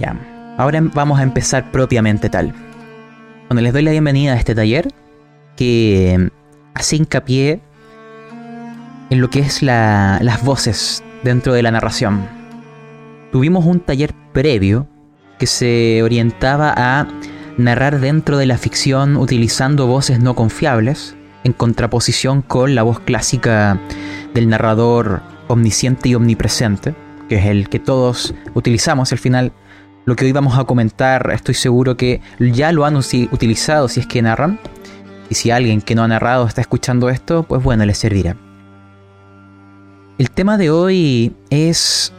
Ya, ahora vamos a empezar propiamente tal. Cuando les doy la bienvenida a este taller, que hace hincapié en lo que es las voces dentro de la narración. Tuvimos un taller previo que se orientaba a narrar dentro de la ficción utilizando voces no confiables, en contraposición con la voz clásica del narrador omnisciente y omnipresente, que es el que todos utilizamos. Al final, lo que hoy vamos a comentar, estoy seguro que ya lo han utilizado si es que narran. Y si alguien que no ha narrado está escuchando esto, pues bueno, le servirá. El tema de hoy es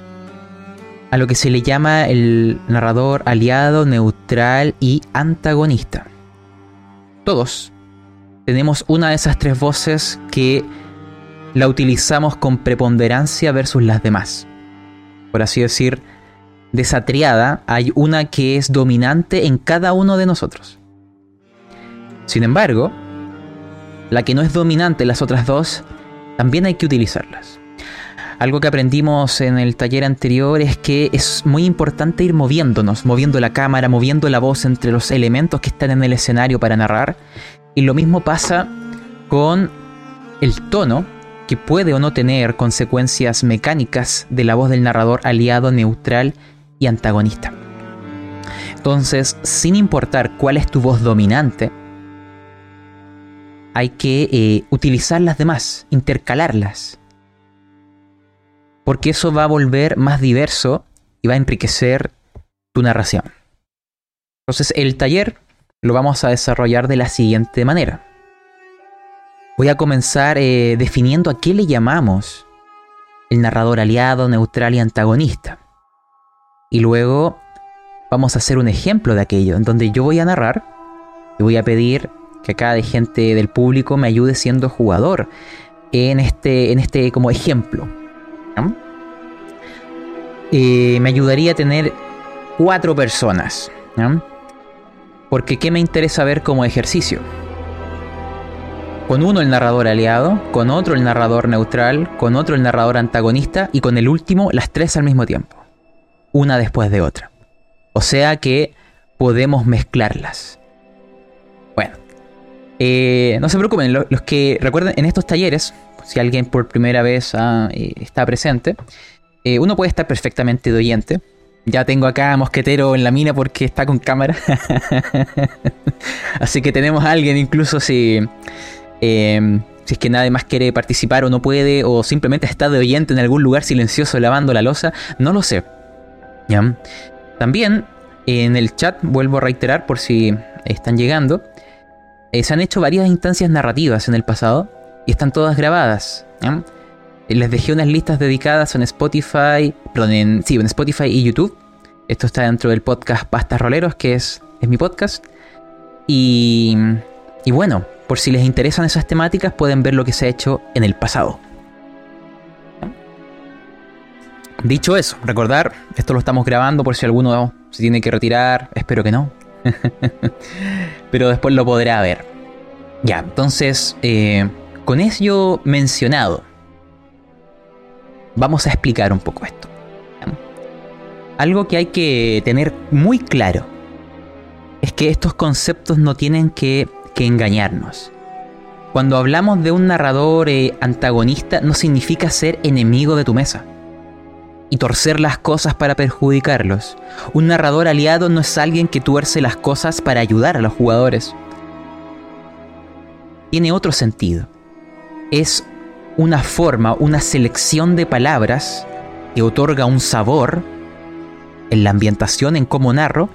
a lo que se le llama el narrador aliado, neutral y antagonista. Todos tenemos una de esas tres voces que la utilizamos con preponderancia versus las demás. Por así decir, de esa triada hay una que es dominante en cada uno de nosotros. Sin embargo, la que no es dominante las otras dos, también hay que utilizarlas. Algo que aprendimos en el taller anterior es que es muy importante ir moviéndonos, moviendo la cámara, moviendo la voz entre los elementos que están en el escenario para narrar. Y lo mismo pasa con el tono que puede o no tener consecuencias mecánicas de la voz del narrador aliado, neutral y antagonista. Entonces, sin importar cuál es tu voz dominante, hay que eh, utilizar las demás, intercalarlas. Porque eso va a volver más diverso y va a enriquecer tu narración. Entonces, el taller lo vamos a desarrollar de la siguiente manera. Voy a comenzar eh, definiendo a qué le llamamos el narrador aliado, neutral y antagonista. Y luego vamos a hacer un ejemplo de aquello, en donde yo voy a narrar y voy a pedir que cada gente del público me ayude siendo jugador en este, en este como ejemplo. Eh, me ayudaría a tener cuatro personas. Porque ¿qué me interesa ver como ejercicio? Con uno el narrador aliado, con otro el narrador neutral, con otro el narrador antagonista y con el último las tres al mismo tiempo. Una después de otra. O sea que podemos mezclarlas. Bueno, eh, no se preocupen, los que recuerden en estos talleres, si alguien por primera vez ah, eh, está presente, eh, uno puede estar perfectamente de oyente. Ya tengo acá a Mosquetero en la mina porque está con cámara. Así que tenemos a alguien incluso si Em, si es que nadie más quiere participar o no puede, o simplemente está de oyente en algún lugar silencioso lavando la losa, no lo sé. También en el chat, vuelvo a reiterar por si están llegando, eh, se han hecho varias instancias narrativas en el pasado y están todas grabadas. Eh, les dejé unas listas dedicadas en Spotify, perdón, en, sí, en Spotify y YouTube. Esto está dentro del podcast Pastas Roleros, que es, es mi podcast. Y, y bueno, por si les interesan esas temáticas, pueden ver lo que se ha hecho en el pasado. Dicho eso, recordar, esto lo estamos grabando por si alguno se tiene que retirar, espero que no. Pero después lo podrá ver. Ya, entonces, eh, con eso mencionado, vamos a explicar un poco esto. Algo que hay que tener muy claro es que estos conceptos no tienen que que engañarnos. Cuando hablamos de un narrador eh, antagonista no significa ser enemigo de tu mesa y torcer las cosas para perjudicarlos. Un narrador aliado no es alguien que tuerce las cosas para ayudar a los jugadores. Tiene otro sentido. Es una forma, una selección de palabras que otorga un sabor en la ambientación, en cómo narro,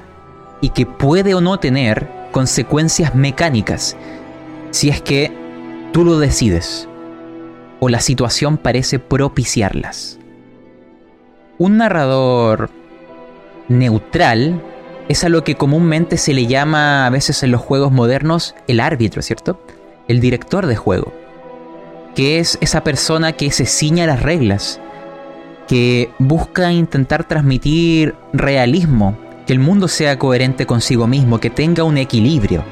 y que puede o no tener consecuencias mecánicas si es que tú lo decides o la situación parece propiciarlas. Un narrador neutral es a lo que comúnmente se le llama a veces en los juegos modernos el árbitro, ¿cierto? El director de juego, que es esa persona que se ciña las reglas, que busca intentar transmitir realismo que el mundo sea coherente consigo mismo, que tenga un equilibrio.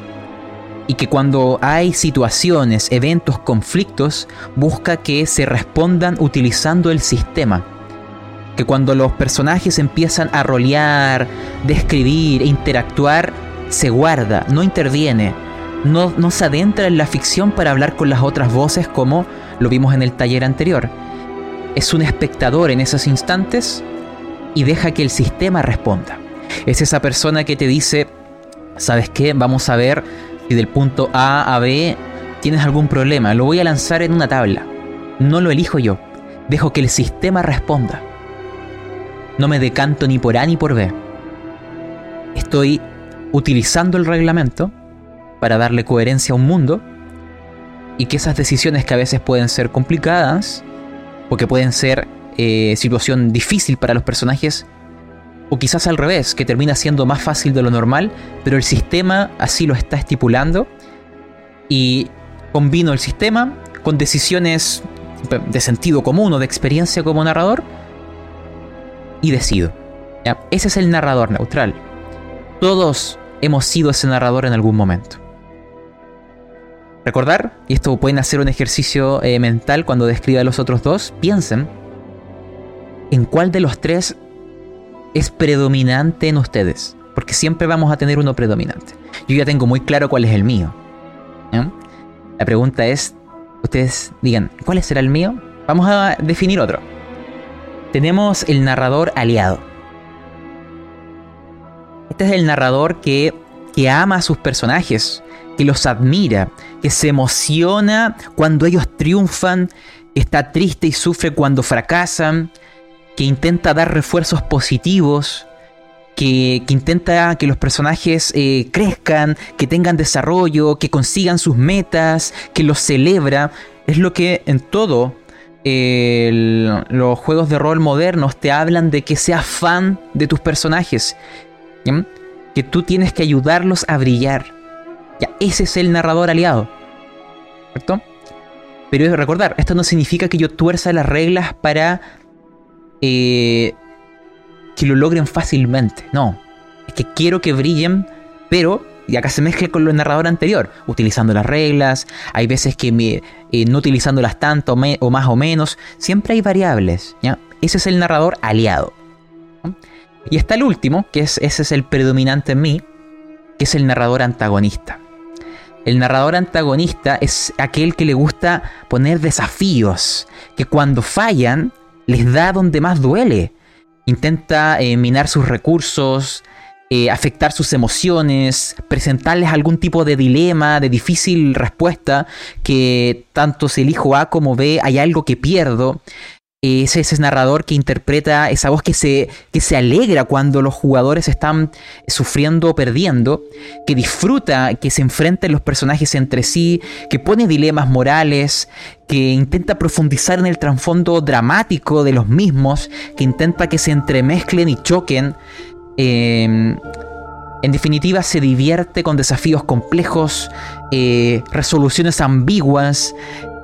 Y que cuando hay situaciones, eventos, conflictos, busca que se respondan utilizando el sistema. Que cuando los personajes empiezan a rolear, describir e interactuar, se guarda, no interviene, no, no se adentra en la ficción para hablar con las otras voces como lo vimos en el taller anterior. Es un espectador en esos instantes y deja que el sistema responda. Es esa persona que te dice, ¿sabes qué? Vamos a ver si del punto A a B tienes algún problema. Lo voy a lanzar en una tabla. No lo elijo yo. Dejo que el sistema responda. No me decanto ni por A ni por B. Estoy utilizando el reglamento para darle coherencia a un mundo y que esas decisiones que a veces pueden ser complicadas, porque pueden ser eh, situación difícil para los personajes, o quizás al revés, que termina siendo más fácil de lo normal, pero el sistema así lo está estipulando y combino el sistema con decisiones de sentido común o de experiencia como narrador y decido. Ese es el narrador neutral. Todos hemos sido ese narrador en algún momento. Recordar, y esto pueden hacer un ejercicio eh, mental cuando describa a los otros dos, piensen en cuál de los tres es predominante en ustedes. Porque siempre vamos a tener uno predominante. Yo ya tengo muy claro cuál es el mío. La pregunta es, ustedes digan, ¿cuál será el mío? Vamos a definir otro. Tenemos el narrador aliado. Este es el narrador que, que ama a sus personajes, que los admira, que se emociona cuando ellos triunfan, está triste y sufre cuando fracasan, que intenta dar refuerzos positivos, que, intenta que los personajes eh, crezcan, que tengan desarrollo, que consigan sus metas, que los celebra. Es lo que en todo los juegos de rol modernos te hablan de que seas fan de tus personajes. Que tú tienes que ayudarlos a brillar. Ya, ese es el narrador aliado. ¿Cierto? Pero recordar, esto no significa que yo tuerza las reglas para eh, que lo logren fácilmente. No. Es que quiero que brillen, pero. Y acá se mezcla con lo narrador anterior, utilizando las reglas, hay veces que eh, no utilizándolas tanto o, más o menos, siempre hay variables. ¿ya? Ese es el narrador aliado. Y está el último, que es, ese es el predominante en mí, que es el narrador antagonista. El narrador antagonista es aquel que le gusta poner desafíos, que cuando fallan les da donde más duele. Intenta eh, minar sus recursos, eh, afectar sus emociones, presentarles algún tipo de dilema, de difícil respuesta, que tanto si elijo A como B hay algo que pierdo es ese narrador que interpreta esa voz que se, que se alegra cuando los jugadores están sufriendo o perdiendo, que disfruta que se enfrenten los personajes entre sí, que pone dilemas morales, que intenta profundizar en el trasfondo dramático de los mismos, que intenta que se entremezclen y choquen. Em, en definitiva, se divierte con desafíos complejos, eh, resoluciones ambiguas,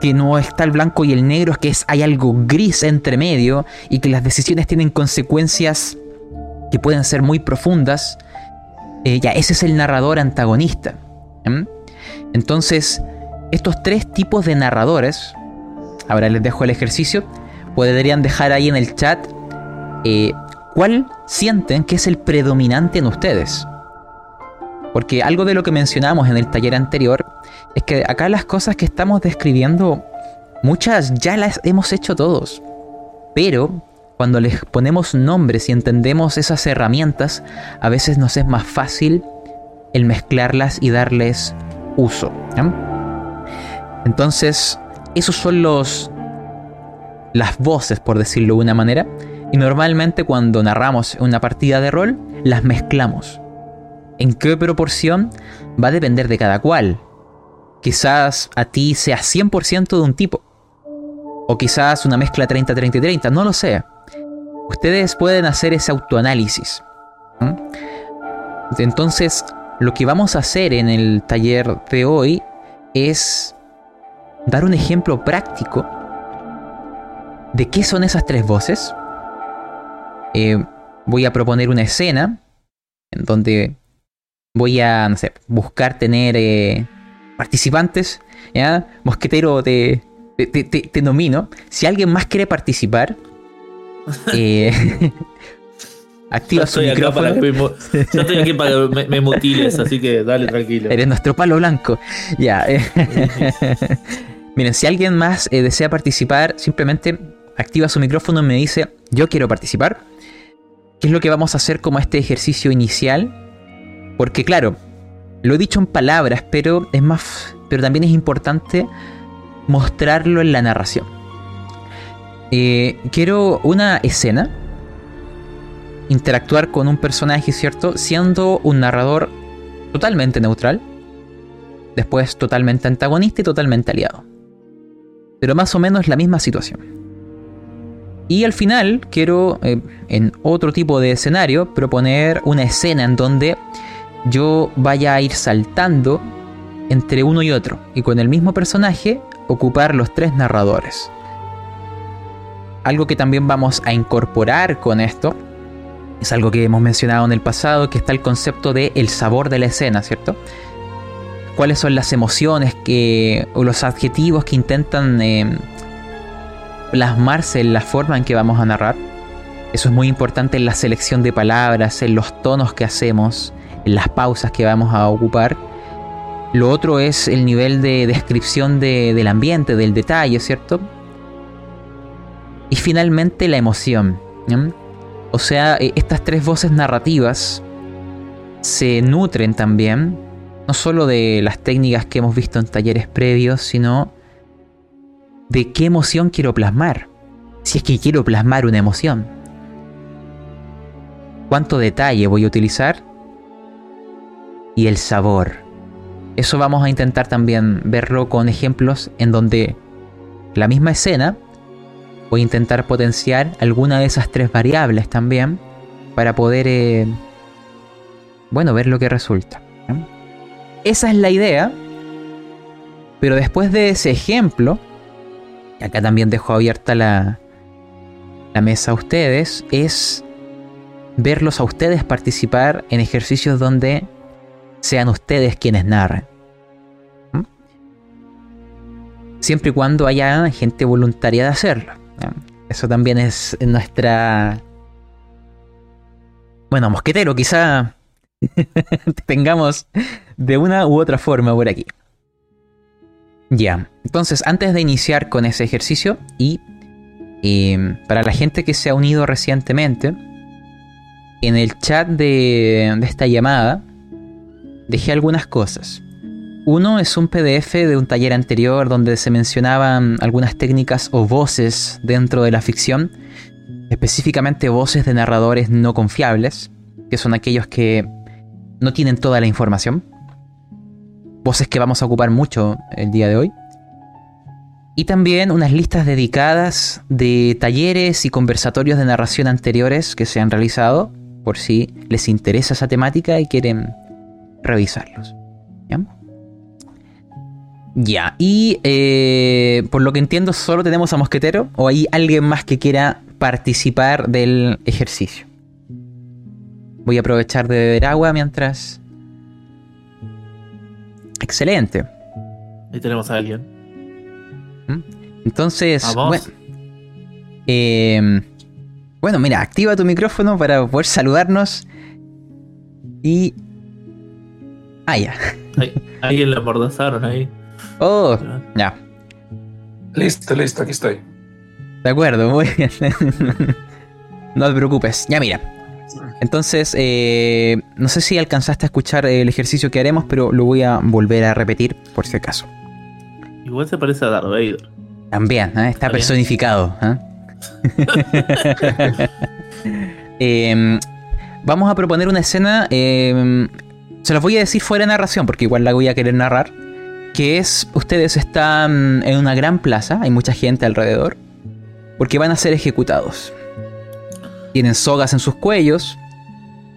que no está el blanco y el negro, es que es, hay algo gris entre medio y que las decisiones tienen consecuencias que pueden ser muy profundas. Eh, ya, ese es el narrador antagonista. Entonces, estos tres tipos de narradores, ahora les dejo el ejercicio, podrían dejar ahí en el chat eh, cuál sienten que es el predominante en ustedes. Porque algo de lo que mencionamos en el taller anterior es que acá las cosas que estamos describiendo, muchas ya las hemos hecho todos. Pero cuando les ponemos nombres y entendemos esas herramientas, a veces nos es más fácil el mezclarlas y darles uso. Entonces, esos son los las voces, por decirlo de una manera, y normalmente cuando narramos una partida de rol, las mezclamos. ¿En qué proporción? Va a depender de cada cual. Quizás a ti sea 100% de un tipo. O quizás una mezcla 30-30 y 30, no lo sé. Ustedes pueden hacer ese autoanálisis. Entonces, lo que vamos a hacer en el taller de hoy es dar un ejemplo práctico de qué son esas tres voces. Eh, voy a proponer una escena en donde voy a, no sé, buscar tener eh, participantes, ¿ya? Mosquetero, te, te, te, nomino. Si alguien más quiere participar, Eh, activa su micrófono. yo estoy aquí para que me, mutiles, así que dale tranquilo. Eres nuestro palo blanco. Ya. Miren, si alguien más eh, desea participar, simplemente activa su micrófono y me dice, yo quiero participar. ¿Qué es lo que vamos a hacer como este ejercicio inicial? Porque claro, lo he dicho en palabras, pero es más, pero también es importante mostrarlo en la narración. Eh, quiero una escena, interactuar con un personaje, ¿cierto? Siendo un narrador totalmente neutral, después totalmente antagonista y totalmente aliado. Pero más o menos la misma situación. Y al final quiero, eh, en otro tipo de escenario, proponer una escena en donde yo vaya a ir saltando entre uno y otro y con el mismo personaje ocupar los tres narradores. Algo que también vamos a incorporar con esto es algo que hemos mencionado en el pasado, que está el concepto de el sabor de la escena, ¿cierto? ¿Cuáles son las emociones que, o los adjetivos que intentan eh, plasmarse en la forma en que vamos a narrar? Eso es muy importante en la selección de palabras, en los tonos que hacemos, en las pausas que vamos a ocupar. Lo otro es el nivel de descripción del ambiente, del detalle, ¿cierto? Y finalmente la emoción. O sea, e, estas tres voces narrativas se nutren también, no solo de las técnicas que hemos visto en talleres previos, sino de qué emoción quiero plasmar. Si es que quiero plasmar una emoción. ¿Cuánto detalle voy a utilizar? y el sabor. Eso vamos a intentar también verlo con ejemplos en donde la misma escena voy a intentar potenciar alguna de esas tres variables también para poder, eh, bueno, ver lo que resulta. Esa es la idea, pero después de ese ejemplo, acá también dejo abierta la, mesa a ustedes, es verlos a ustedes participar en ejercicios donde sean ustedes quienes narren. ¿Mm? Siempre y cuando haya gente voluntaria de hacerlo. Eso también es nuestra... Bueno, mosquetero, quizá tengamos de una u otra forma por aquí. Ya, entonces antes de iniciar con ese ejercicio y em, para la gente que se ha unido recientemente, en el chat de, de esta llamada dejé algunas cosas. Uno es un PDF de un taller anterior donde se mencionaban algunas técnicas o voces dentro de la ficción, específicamente voces de narradores no confiables, que son aquellos que no tienen toda la información. Voces que vamos a ocupar mucho el día de hoy. Y también unas listas dedicadas de talleres y conversatorios de narración anteriores que se han realizado, por si les interesa esa temática y quieren revisarlos. ¿Ya? Y eh, por lo que entiendo, solo tenemos a Mosquetero o hay alguien más que quiera participar del ejercicio. Voy a aprovechar de beber agua mientras. Excelente. Ahí tenemos a alguien. ¿Mm? Entonces, bueno, eh, bueno, mira, activa tu micrófono para poder saludarnos y Ah, ya. Alguien le amordazaron ahí. Oh, ya. Listo, listo, aquí estoy. De acuerdo, muy bien. no te preocupes. Ya mira. Entonces, eh, no sé si alcanzaste a escuchar el ejercicio que haremos, pero lo voy a volver a repetir por si acaso. Igual se parece a Darth Vader. También, ¿eh? está personificado. ¿eh? Em, vamos a proponer una escena em, se los voy a decir fuera de narración, porque igual la voy a querer narrar. Que es, ustedes están en una gran plaza, hay mucha gente alrededor, porque van a ser ejecutados. Tienen sogas en sus cuellos,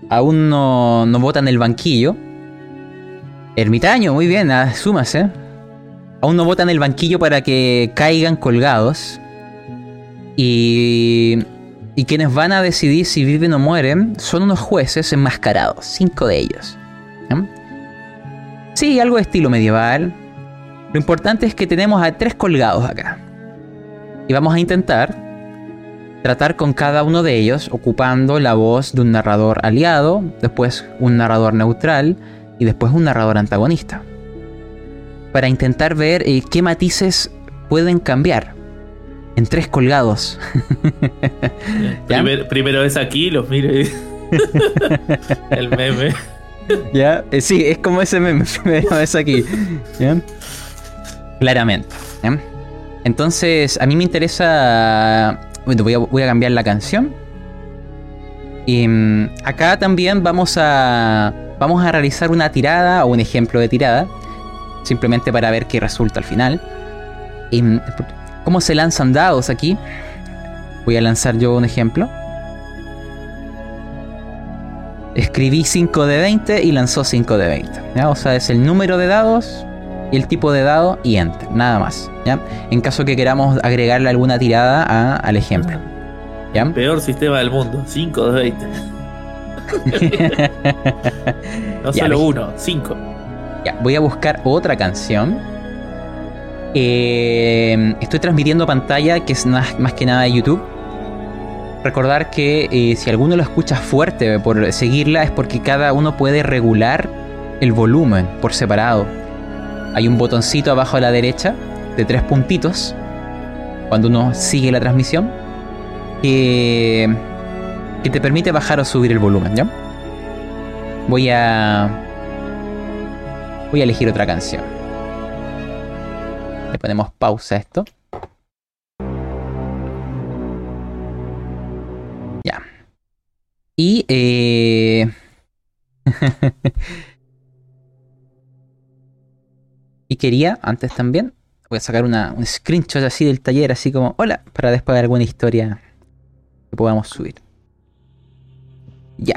aún no, no botan el banquillo. Ermitaño, muy bien, súmase. ¿eh? Aún no botan el banquillo para que caigan colgados. Y, y quienes van a decidir si viven o mueren son unos jueces enmascarados, cinco de ellos. Sí, algo de estilo medieval. Lo importante es que tenemos a tres colgados acá. Y vamos a intentar tratar con cada uno de ellos ocupando la voz de un narrador aliado, después un narrador neutral y después un narrador antagonista. Para intentar ver eh, qué matices pueden cambiar en tres colgados. Primero es aquí, los mire. el meme. ¿Ya? Eh, sí, es como ese meme, primera vez aquí. ¿Ya? Claramente. ¿ya? Entonces, a mí me interesa. Voy a, cambiar la canción. Y mm, acá también vamos a. Vamos a realizar una tirada o un ejemplo de tirada. Simplemente para ver qué resulta al final. Y, mm, ¿Cómo se lanzan dados aquí? Voy a lanzar yo un ejemplo. Escribí 5 de 20 y lanzó 5 de 20. ¿ya? O sea, es el número de dados, el tipo de dado y enter, nada más. ¿ya? En caso que queramos agregarle alguna tirada a- al ejemplo. ¿ya? Peor sistema del mundo. 5 de 20. No Ya, solo uno, 5. Ya, voy a buscar otra canción. Eh, estoy transmitiendo pantalla, que es más, más que nada de YouTube. Recordar que eh, si alguno lo escucha fuerte por seguirla es porque cada uno puede regular el volumen por separado. Hay un botoncito abajo a la derecha de tres puntitos cuando uno sigue la transmisión que, te permite bajar o subir el volumen. Voy a voy a elegir otra canción. Le ponemos pausa a esto. Ya. Y eh... y quería, antes también, voy a sacar una, un screenshot así del taller, así como, hola, para después de alguna historia que podamos subir. Ya.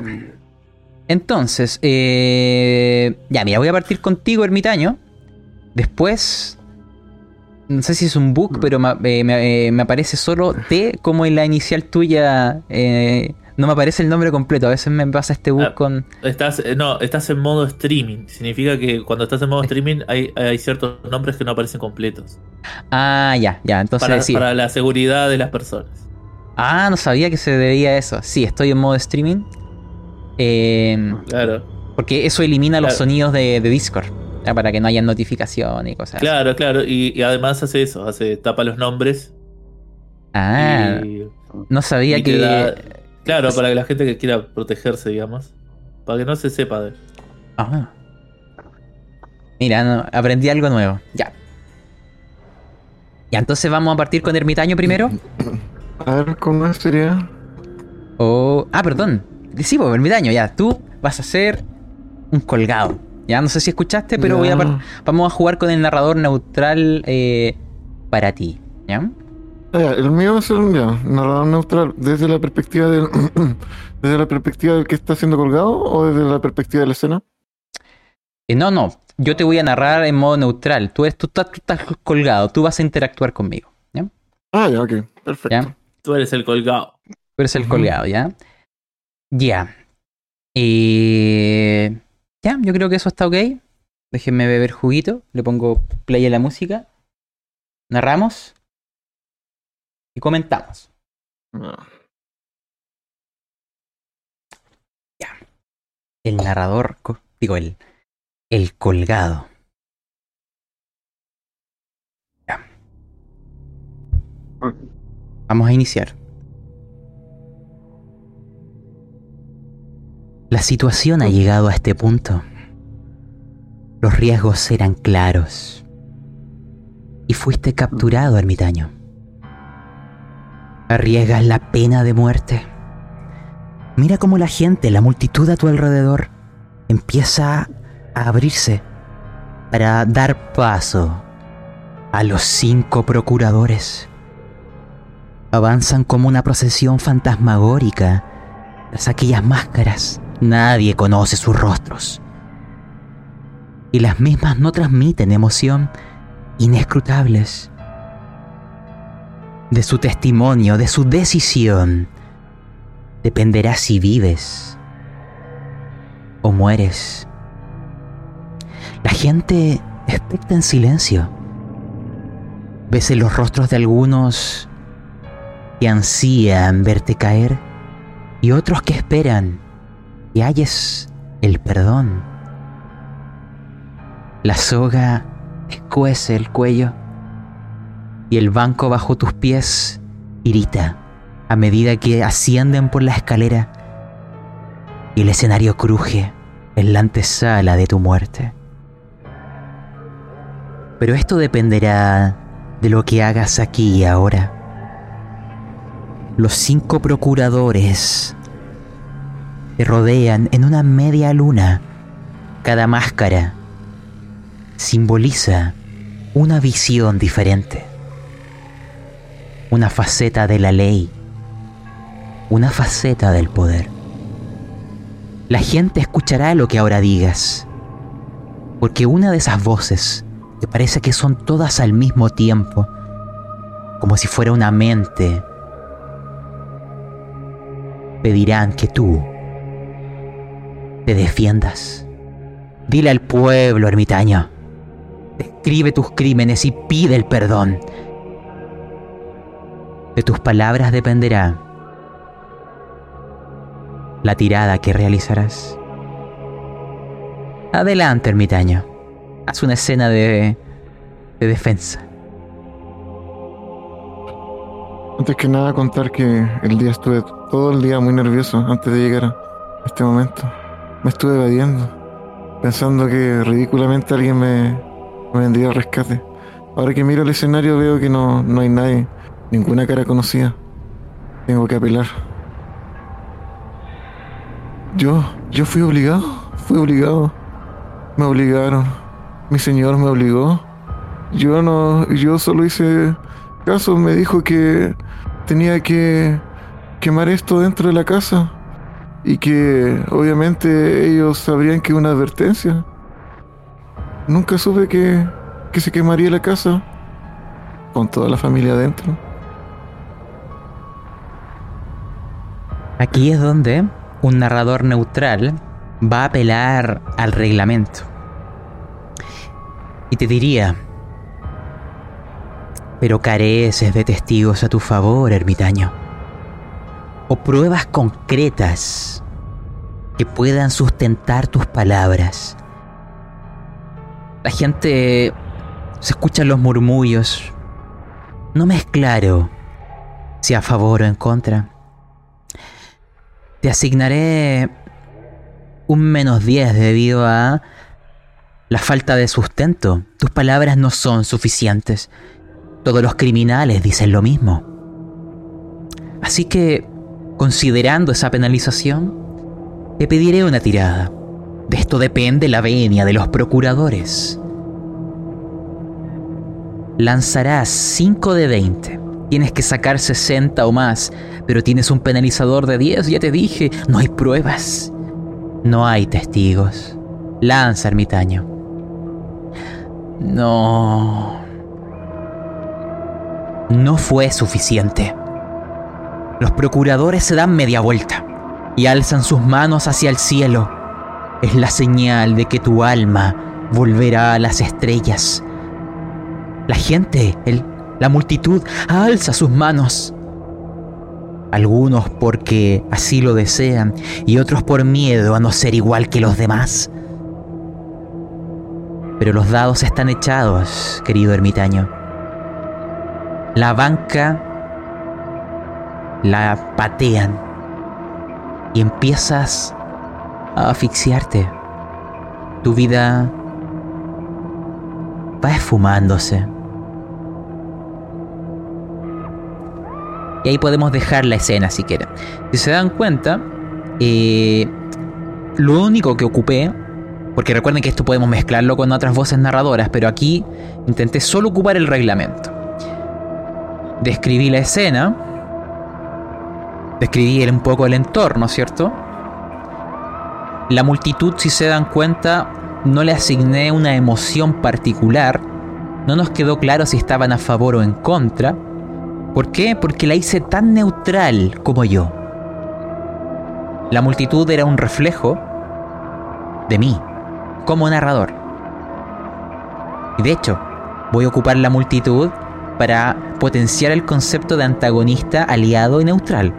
Entonces, eh, ya, mira, voy a partir contigo, ermitaño. Después, no sé si es un bug, pero me, eh, me- eh, me aparece solo T como en la inicial tuya. eh, no me aparece el nombre completo. A veces me pasa este bug Ah. con. Estás, eh, no, estás en modo streaming. Significa que cuando estás en modo streaming hay, hay ciertos nombres que no aparecen completos. Ah, ya, ya. Entonces, Para, sí. para la seguridad de las personas. Ah, no sabía que se debía a eso. Sí, estoy en modo streaming. Eh, Claro. porque eso elimina los Claro. sonidos de, de Discord. para que no haya notificación y cosas así. Claro, claro. Y, y además hace eso, hace tapa los nombres. Ah, y, no sabía y que. Claro, para que la gente que quiera protegerse, digamos. Para que no se sepa de. Ah. Mira, no, aprendí algo nuevo. Ya. Ya, entonces vamos a partir con Ermitaño primero. A ver, ¿cómo sería? O. Ah, perdón. Sí, pues, Ermitaño, ya. Tú vas a ser un colgado. Ya, no sé si escuchaste, pero voy a vamos a jugar con el narrador neutral eh, para ti. ¿Ya? Ah, el mío es el ya, narrador neutral, desde la perspectiva del desde la perspectiva del que está siendo colgado o desde la perspectiva de la escena. Eh, no, no. Yo te voy a narrar en modo neutral. Tú, eres, tú, estás, tú estás colgado. Tú vas a interactuar conmigo. ¿Ya? Ah, ya, ok, perfecto. ¿Ya? Tú eres el colgado. Tú eres el colgado, ¿ya? Ya. Eh, ya, yo creo que eso está ok. Déjenme beber juguito. Le pongo play a la música. Narramos. Y comentamos. Ah, El narrador, digo, el, el colgado. Ya. Vamos a iniciar. La situación ha llegado a este punto. Los riesgos eran claros. Y fuiste capturado, ermitaño. Arriesgas la pena de muerte. Mira cómo la gente, la multitud a tu alrededor, empieza a abrirse para dar paso a los cinco procuradores. Avanzan como una procesión fantasmagórica tras aquellas máscaras. Nadie conoce sus rostros. Y las mismas no transmiten emoción inescrutables. De su testimonio, de su decisión, dependerá si vives o mueres. La gente expecta en silencio. Ves en los rostros de algunos que ansían verte caer y otros que esperan que halles el perdón. La soga escuece el cuello y el banco bajo tus pies irita a medida que ascienden por la escalera y el escenario cruje en la antesala de tu muerte. Pero esto dependerá de lo que hagas aquí y ahora. Los cinco procuradores te rodean en una media luna. Cada máscara simboliza una visión diferente, una faceta de la ley, una faceta del poder. La gente escuchará lo que ahora digas, porque una de esas voces que parece que son todas al mismo tiempo, como si fuera una mente, pedirán que tú te defiendas. Dile al pueblo, ermitaño, describe tus crímenes y pide el perdón. De tus palabras dependerá la tirada que realizarás. Adelante, ermitaño. Haz una escena de, de defensa. Antes que nada contar que el día estuve todo el día muy nervioso antes de llegar a este momento. Me estuve evadiendo, pensando que ridículamente alguien me, vendría al rescate. Ahora que miro el escenario veo que no, no hay nadie, ninguna cara conocida. Tengo que apelar. Yo, yo fui obligado, fui obligado. Me obligaron. Mi señor me obligó. Yo no, yo solo hice caso, me dijo que tenía que quemar esto dentro de la casa y que obviamente ellos sabrían que una advertencia. Nunca supe que, que se quemaría la casa con toda la familia adentro. Aquí es donde un narrador neutral va a apelar al reglamento. Y te diría, pero careces de testigos a tu favor, ermitaño. O pruebas concretas que puedan sustentar tus palabras. La gente se escuchan los murmullos. No me es claro si a favor o en contra. Te asignaré un menos 10 debido a la falta de sustento. Tus palabras no son suficientes. Todos los criminales dicen lo mismo. Así que, considerando esa penalización, te pediré una tirada. De esto depende la venia de los procuradores. Lanzarás 5 de 20. Tienes que sacar 60 o más, pero tienes un penalizador de 10, ya te dije, no hay pruebas. No hay testigos. Lanza, ermitaño. No. No fue suficiente. Los procuradores se dan media vuelta y alzan sus manos hacia el cielo. Es la señal de que tu alma volverá a las estrellas. La gente, el, la multitud, alza sus manos. Algunos porque así lo desean y otros por miedo a no ser igual que los demás. Pero los dados están echados, querido ermitaño. La banca la patean y empiezas a asfixiarte. Tu vida va esfumándose. Y ahí podemos dejar la escena si quieren. Si se dan cuenta, eh, lo único que ocupé, porque recuerden que esto podemos mezclarlo con otras voces narradoras, pero aquí intenté solo ocupar el reglamento. Describí la escena, describí un poco el entorno, ¿cierto? La multitud, si se dan cuenta, no le asigné una emoción particular, no nos quedó claro si estaban a favor o en contra, ¿Por qué? Porque la hice tan neutral como yo. La multitud era un reflejo de mí, como narrador. Y de hecho, voy a ocupar la multitud para potenciar el concepto de antagonista, aliado y neutral.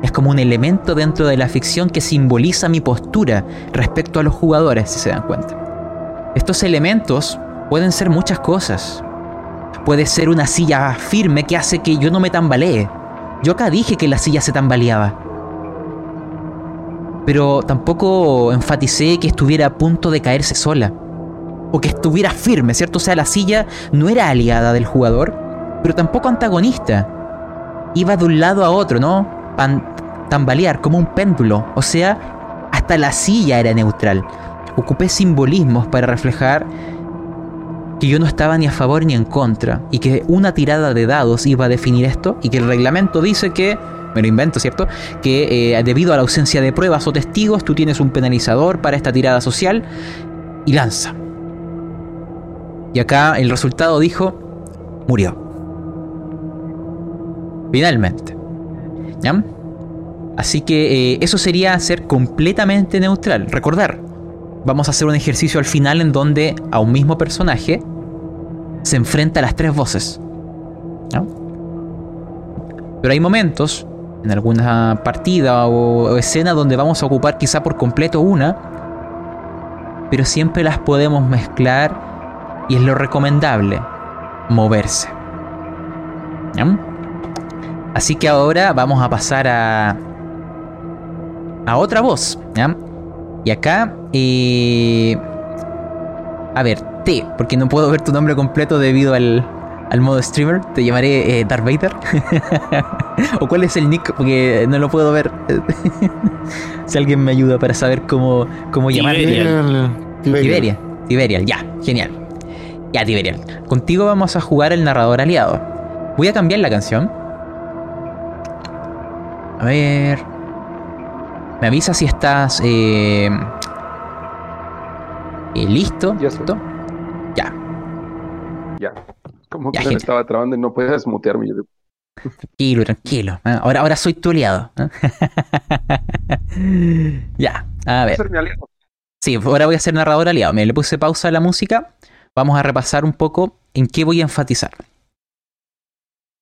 Es como un elemento dentro de la ficción que simboliza mi postura respecto a los jugadores, si se dan cuenta. Estos elementos pueden ser muchas cosas. Puede ser una silla firme que hace que yo no me tambalee. Yo acá dije que la silla se tambaleaba. Pero tampoco enfaticé que estuviera a punto de caerse sola. O que estuviera firme, ¿cierto? O sea, la silla no era aliada del jugador, pero tampoco antagonista. Iba de un lado a otro, ¿no? Pan tambalear como un péndulo. O sea, hasta la silla era neutral. Ocupé simbolismos para reflejar que yo no estaba ni a favor ni en contra y que una tirada de dados iba a definir esto y que el reglamento dice que, me lo invento, ¿cierto? Que eh, debido a la ausencia de pruebas o testigos tú tienes un penalizador para esta tirada social y lanza. Y acá el resultado dijo, murió. Finalmente. ¿Ya? Así que eh, eso sería ser completamente neutral. Recordar, vamos a hacer un ejercicio al final en donde a un mismo personaje se enfrenta a las tres voces. Pero hay momentos, en alguna partida o, escena, donde vamos a ocupar quizá por completo una, pero siempre las podemos mezclar y es lo recomendable, moverse. Así que ahora vamos a pasar a, a otra voz. Y acá, eh, a ver, T, porque no puedo ver tu nombre completo debido al, al modo streamer. Te llamaré eh, Darth Vader. ¿O cuál es el nick? Porque no lo puedo ver. si alguien me ayuda para saber cómo, cómo llamarle. Tiberial. Tiberial, ya, genial. Ya, Tiberial. Contigo vamos a jugar el narrador aliado. Voy a cambiar la canción. A ver. Me avisa si estás eh, listo. Ya. Ya. Ya. Como que me estaba trabando y no puedes mutearme. Tranquilo, tranquilo. Ah, ahora, ahora soy tu aliado. ya, a ver. Sí, ahora voy a ser narrador aliado. Me le puse pausa a la música. Vamos a repasar un poco en qué voy a enfatizar.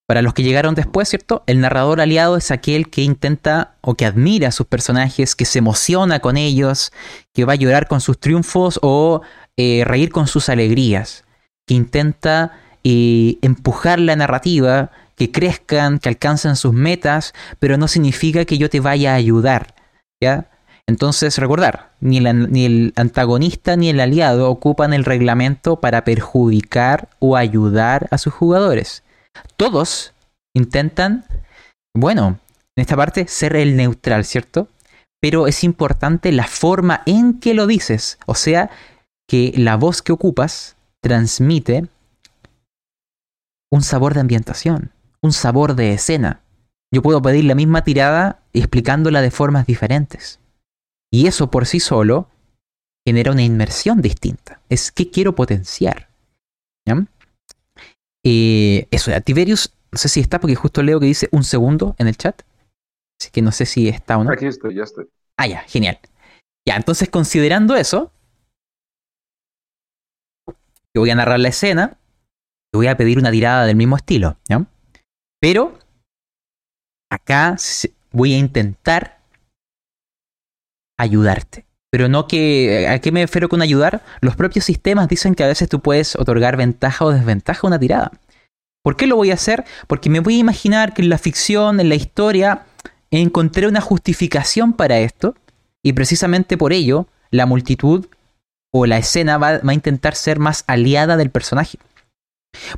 Para los que llegaron después, ¿cierto? El narrador aliado es aquel que intenta o que admira a sus personajes, que se emociona con ellos, que va a llorar con sus triunfos o eh, reír con sus alegrías, que intenta eh, empujar la narrativa, que crezcan, que alcancen sus metas, pero no significa que yo te vaya a ayudar, ¿ya? Entonces, recordar, ni ni el, antagonista ni el aliado ocupan el reglamento para perjudicar o ayudar a sus jugadores. Todos intentan, bueno, en esta parte, ser el neutral, ¿cierto? Pero es importante la forma en que lo dices. O sea, que la voz que ocupas transmite un sabor de ambientación, un sabor de escena. Yo puedo pedir la misma tirada explicándola de formas diferentes. Y eso por sí solo genera una inmersión distinta. Es que quiero potenciar. ¿Ya? Eh, eso, Tiberius, no sé si está porque justo leo que dice un segundo en el chat. Así que no sé si está o no. Aquí estoy, ya estoy. Ah, ya, genial. Ya, entonces considerando eso, yo voy a narrar la escena y voy a pedir una tirada del mismo estilo, ¿ya? Pero acá voy a intentar ayudarte. Pero no que. ¿A qué me refiero con ayudar? Los propios sistemas dicen que a veces tú puedes otorgar ventaja o desventaja a una tirada. ¿Por qué lo voy a hacer? Porque me voy a imaginar que en la ficción, en la historia, encontré una justificación para esto. Y precisamente por ello, la multitud o la escena va, va a intentar ser más aliada del personaje.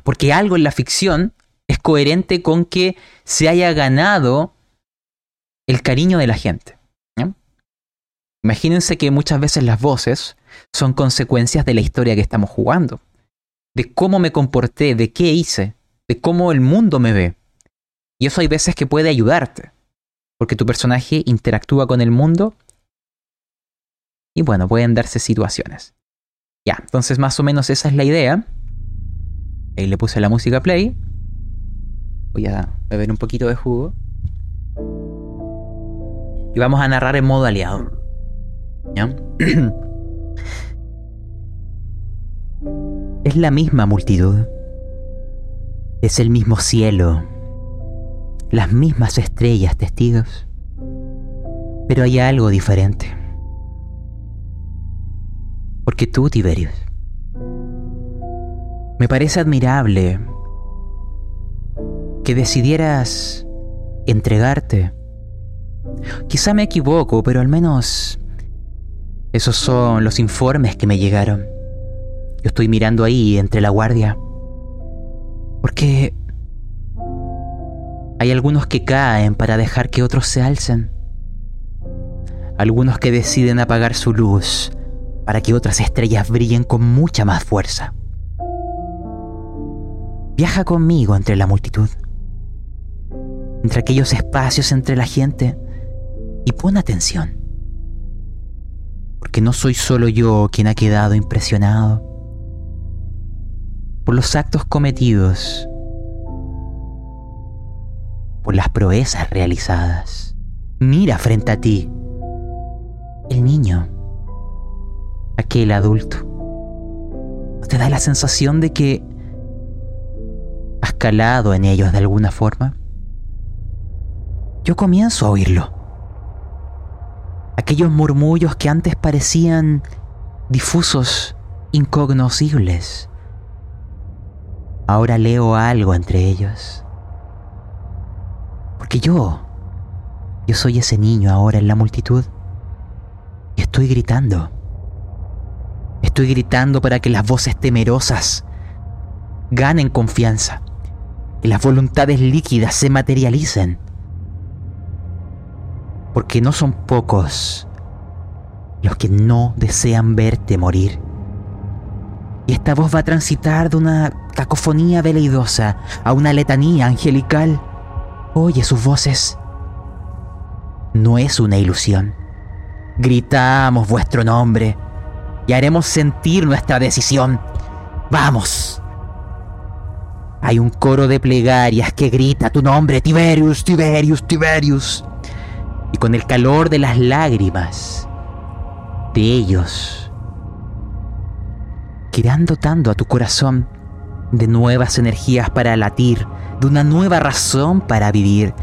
Porque algo en la ficción es coherente con que se haya ganado el cariño de la gente. Imagínense que muchas veces las voces son consecuencias de la historia que estamos jugando, de cómo me comporté, de qué hice, de cómo el mundo me ve. Y eso hay veces que puede ayudarte, porque tu personaje interactúa con el mundo y bueno, pueden darse situaciones. Ya, entonces más o menos esa es la idea. Ahí le puse la música play. Voy a beber un poquito de jugo. Y vamos a narrar en modo aliado. es la misma multitud. Es el mismo cielo, las mismas estrellas testigos, pero hay algo diferente. Porque tú, Tiberius, me parece admirable que decidieras entregarte. Quizá me equivoco, pero al menos esos son los informes que me llegaron. Yo estoy mirando ahí entre la guardia. Porque hay algunos que caen para dejar que otros se alcen. Algunos que deciden apagar su luz para que otras estrellas brillen con mucha más fuerza. Viaja conmigo entre la multitud entre aquellos espacios entre la gente y pon atención. Porque no soy solo yo quien ha quedado impresionado por los actos cometidos, por las proezas realizadas. Mira frente a ti el niño, aquel adulto. ¿Te da la sensación de que has calado en ellos de alguna forma? yo comienzo a oírlo. Aquellos murmullos que antes parecían difusos, incognoscibles. Ahora leo algo entre ellos. Porque yo, yo soy ese niño ahora en la multitud. Y estoy gritando. Estoy gritando para que las voces temerosas ganen confianza. Que las voluntades líquidas se materialicen porque no son pocos los que no desean verte morir. Y esta voz va a transitar de una cacofonía veleidosa a una letanía angelical. Oye sus voces. No es una ilusión. Gritamos vuestro nombre y haremos sentir nuestra decisión. Vamos. Hay un coro de plegarias que grita tu nombre, Tiberius, Tiberius, Tiberius con el calor de las lágrimas de ellos, que irán dotando a tu corazón de nuevas energías para latir, de una nueva razón para vivir.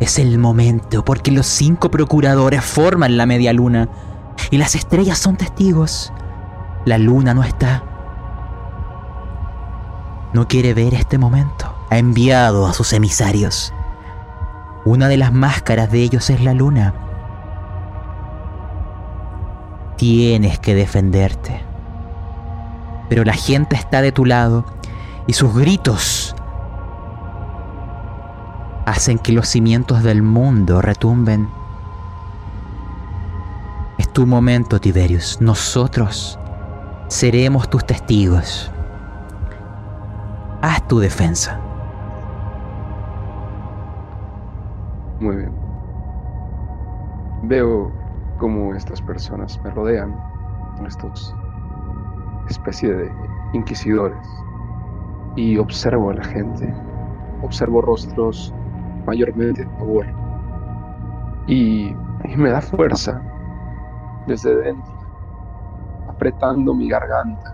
Es el momento porque los cinco procuradores forman la media luna y las estrellas son testigos. La luna no está. No quiere ver este momento. Ha enviado a sus emisarios. Una de las máscaras de ellos es la luna. Tienes que defenderte. Pero la gente está de tu lado y sus gritos hacen que los cimientos del mundo retumben. Es tu momento, Tiberius. Nosotros seremos tus testigos. Haz tu defensa. Muy bien. Veo cómo estas personas me rodean, estos especie de inquisidores, y observo a la gente, observo rostros mayormente de favor, y, y me da fuerza desde dentro, apretando mi garganta,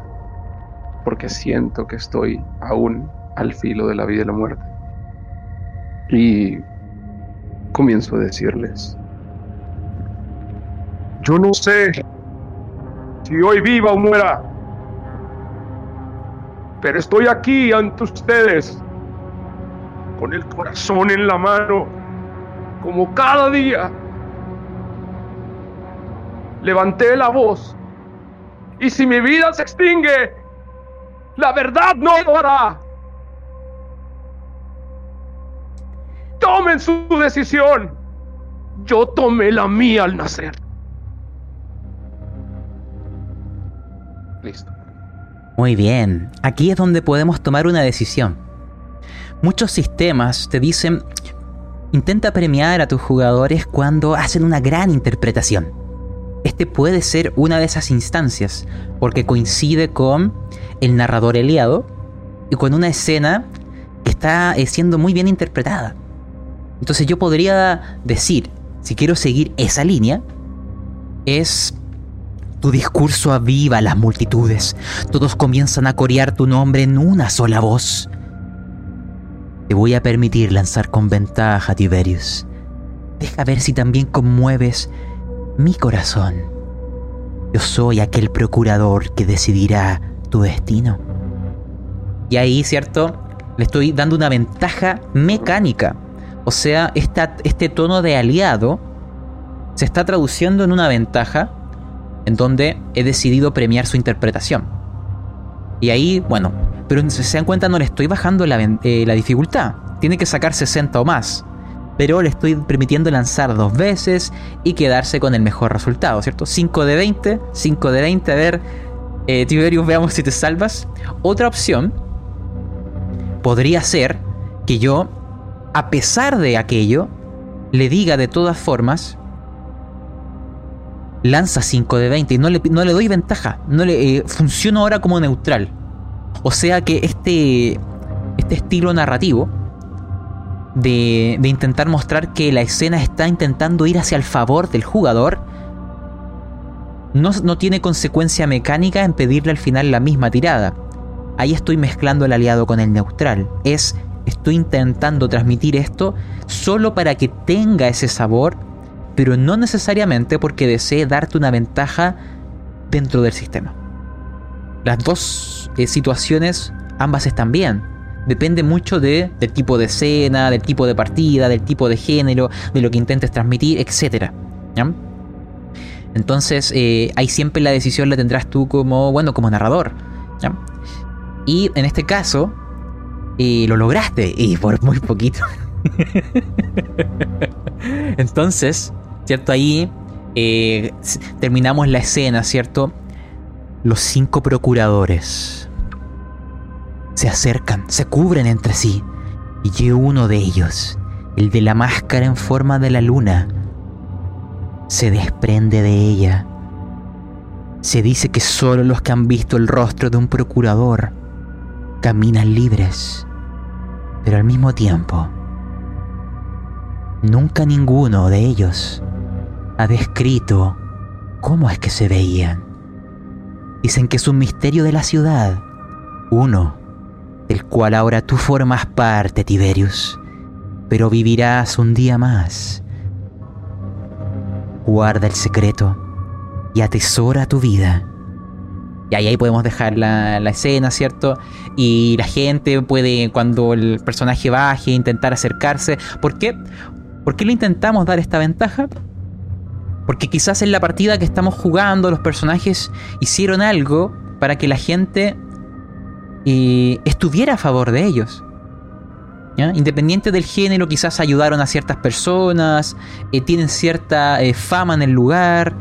porque siento que estoy aún al filo de la vida y la muerte. Y comienzo a decirles. Yo no sé si hoy viva o muera, pero estoy aquí ante ustedes con el corazón en la mano, como cada día. Levanté la voz y si mi vida se extingue, la verdad no lo hará. Tomen su decisión. Yo tomé la mía al nacer. Listo. Muy bien, aquí es donde podemos tomar una decisión. Muchos sistemas te dicen, intenta premiar a tus jugadores cuando hacen una gran interpretación. Este puede ser una de esas instancias, porque coincide con el narrador eliado y con una escena que está eh, siendo muy bien interpretada. Entonces yo podría decir, si quiero seguir esa línea, es tu discurso aviva las multitudes. Todos comienzan a corear tu nombre en una sola voz. Te voy a permitir lanzar con ventaja, Tiberius. Deja ver si también conmueves mi corazón. Yo soy aquel procurador que decidirá tu destino. Y ahí, ¿cierto? Le estoy dando una ventaja mecánica. O sea, este tono de aliado se está traduciendo en una ventaja en donde he decidido premiar su interpretación. Y ahí, bueno, pero si se dan cuenta no le estoy bajando la, eh, dificultad. Tiene que sacar 60 o más. Pero le estoy permitiendo lanzar dos veces y quedarse con el mejor resultado, ¿cierto? 5 de 20, 5 de 20, a ver, eh, Tiberius, veamos si te salvas. Otra opción podría ser que yo, a pesar de aquello, le diga de todas formas, lanza 5 de 20 y no le, no le doy ventaja, no le eh, funciono ahora como neutral. O sea que este, este estilo narrativo de, de intentar mostrar que la escena está intentando ir hacia el favor del jugador, no, no tiene consecuencia mecánica en pedirle al final la misma tirada. Ahí estoy mezclando el aliado con el neutral. Es, estoy intentando transmitir esto solo para que tenga ese sabor, pero no necesariamente porque desee darte una ventaja dentro del sistema. Las dos eh, situaciones, ambas están bien. Depende mucho de, del tipo de escena, del tipo de partida, del tipo de género, de lo que intentes transmitir, etc. Entonces, eh, ahí siempre la decisión la tendrás tú como, bueno, como narrador. Y en este caso, eh, lo lograste, y por muy poquito. Entonces, ¿cierto? Ahí eh, terminamos la escena, ¿cierto? Los cinco procuradores se acercan, se cubren entre sí, y uno de ellos, el de la máscara en forma de la luna, se desprende de ella. Se dice que solo los que han visto el rostro de un procurador caminan libres, pero al mismo tiempo, nunca ninguno de ellos ha descrito cómo es que se veían. Dicen que es un misterio de la ciudad, uno del cual ahora tú formas parte, Tiberius, pero vivirás un día más. Guarda el secreto y atesora tu vida. Y ahí, ahí podemos dejar la, la escena, ¿cierto? Y la gente puede, cuando el personaje baje, intentar acercarse. ¿Por qué? ¿Por qué le intentamos dar esta ventaja? Porque quizás en la partida que estamos jugando los personajes hicieron algo para que la gente eh, estuviera a favor de ellos. ¿ya? Independiente del género, quizás ayudaron a ciertas personas, eh, tienen cierta eh, fama en el lugar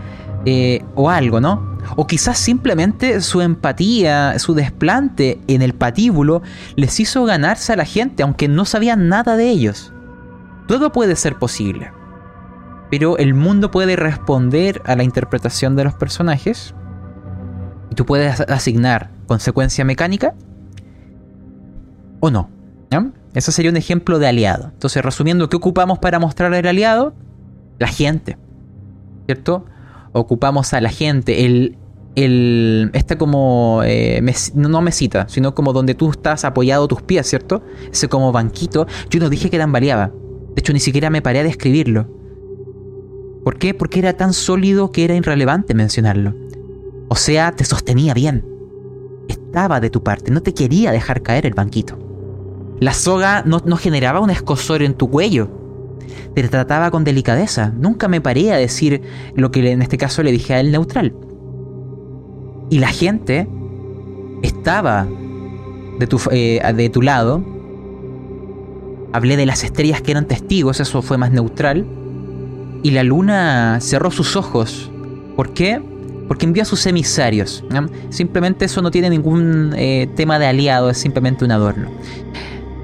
eh, o algo, ¿no? O quizás simplemente su empatía, su desplante en el patíbulo les hizo ganarse a la gente, aunque no sabían nada de ellos. Todo puede ser posible. Pero el mundo puede responder a la interpretación de los personajes. Y tú puedes asignar consecuencia mecánica o no. ¿ya? Ese sería un ejemplo de aliado. Entonces, resumiendo, ¿qué ocupamos para mostrar al aliado? La gente. ¿Cierto? Ocupamos a la gente. El. el esta como. eh, mes- no, mesita, sino como donde tú estás apoyado tus pies, ¿cierto? Ese como banquito. Yo no dije que tambaleaba. De hecho, ni siquiera me paré a describirlo. ¿Por qué? Porque era tan sólido que era irrelevante mencionarlo. O sea, te sostenía bien. Estaba de tu parte, no te quería dejar caer el banquito. La soga no, no generaba un escosor en tu cuello. Te trataba con delicadeza. Nunca me paré a decir lo que en este caso le dije a él neutral. Y la gente estaba de tu, eh, de tu lado. Hablé de las estrellas que eran testigos, eso fue más neutral. Y la luna cerró sus ojos. ¿Por qué? Porque envió a sus emisarios. Simplemente eso no tiene ningún eh, tema de aliado, es simplemente un adorno.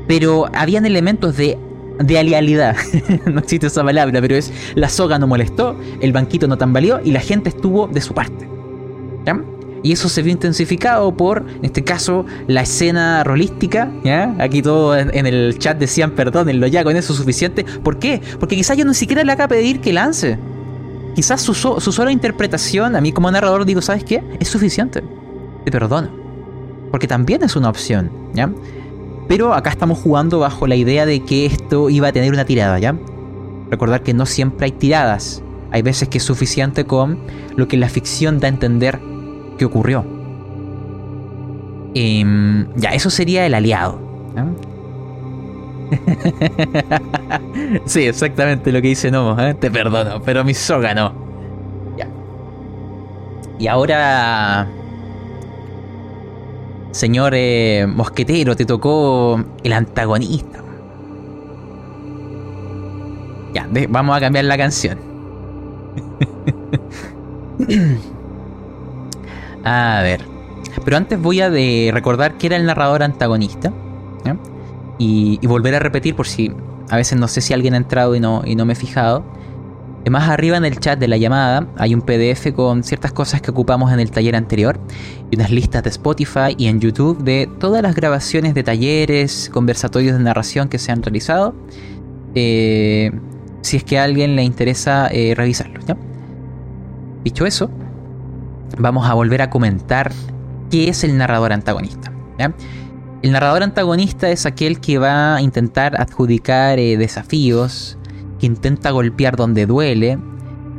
Pero habían elementos de, de alialidad. no existe esa palabra, pero es la soga no molestó, el banquito no tambaleó y la gente estuvo de su parte. ¿ya? Y eso se vio intensificado por, en este caso, la escena rolística. ¿ya? Aquí todos en, el chat decían, perdónenlo ya, con eso es suficiente. ¿Por qué? Porque quizás yo ni siquiera le haga pedir que lance. Quizás su, su sola interpretación, a mí como narrador digo, ¿sabes qué? Es suficiente. Te perdono. Porque también es una opción, ¿ya? Pero acá estamos jugando bajo la idea de que esto iba a tener una tirada, ¿ya? Recordar que no siempre hay tiradas. Hay veces que es suficiente con lo que la ficción da a entender que ocurrió. Em, ya, eso sería el aliado. sí, exactamente lo que dice Nomo. ¿eh? Te perdono, pero mi soga no. Ya. Y ahora, señor eh, mosquetero, te tocó el antagonista. Ya, vamos a cambiar la canción. a ver. Pero antes voy a de recordar que era el narrador antagonista. Y, y volver a repetir por si a veces no sé si alguien ha entrado y no, y no me he fijado. Eh, Más arriba en el chat de la llamada hay un PDF con ciertas cosas que ocupamos en el taller anterior y unas listas de Spotify y en YouTube de todas las grabaciones de talleres, conversatorios de narración que se han realizado. Eh, si es que a alguien le interesa eh, revisarlos. ¿ya? Dicho eso, vamos a volver a comentar qué es el narrador antagonista. El narrador antagonista es aquel que va a intentar adjudicar eh, desafíos, que intenta golpear donde duele,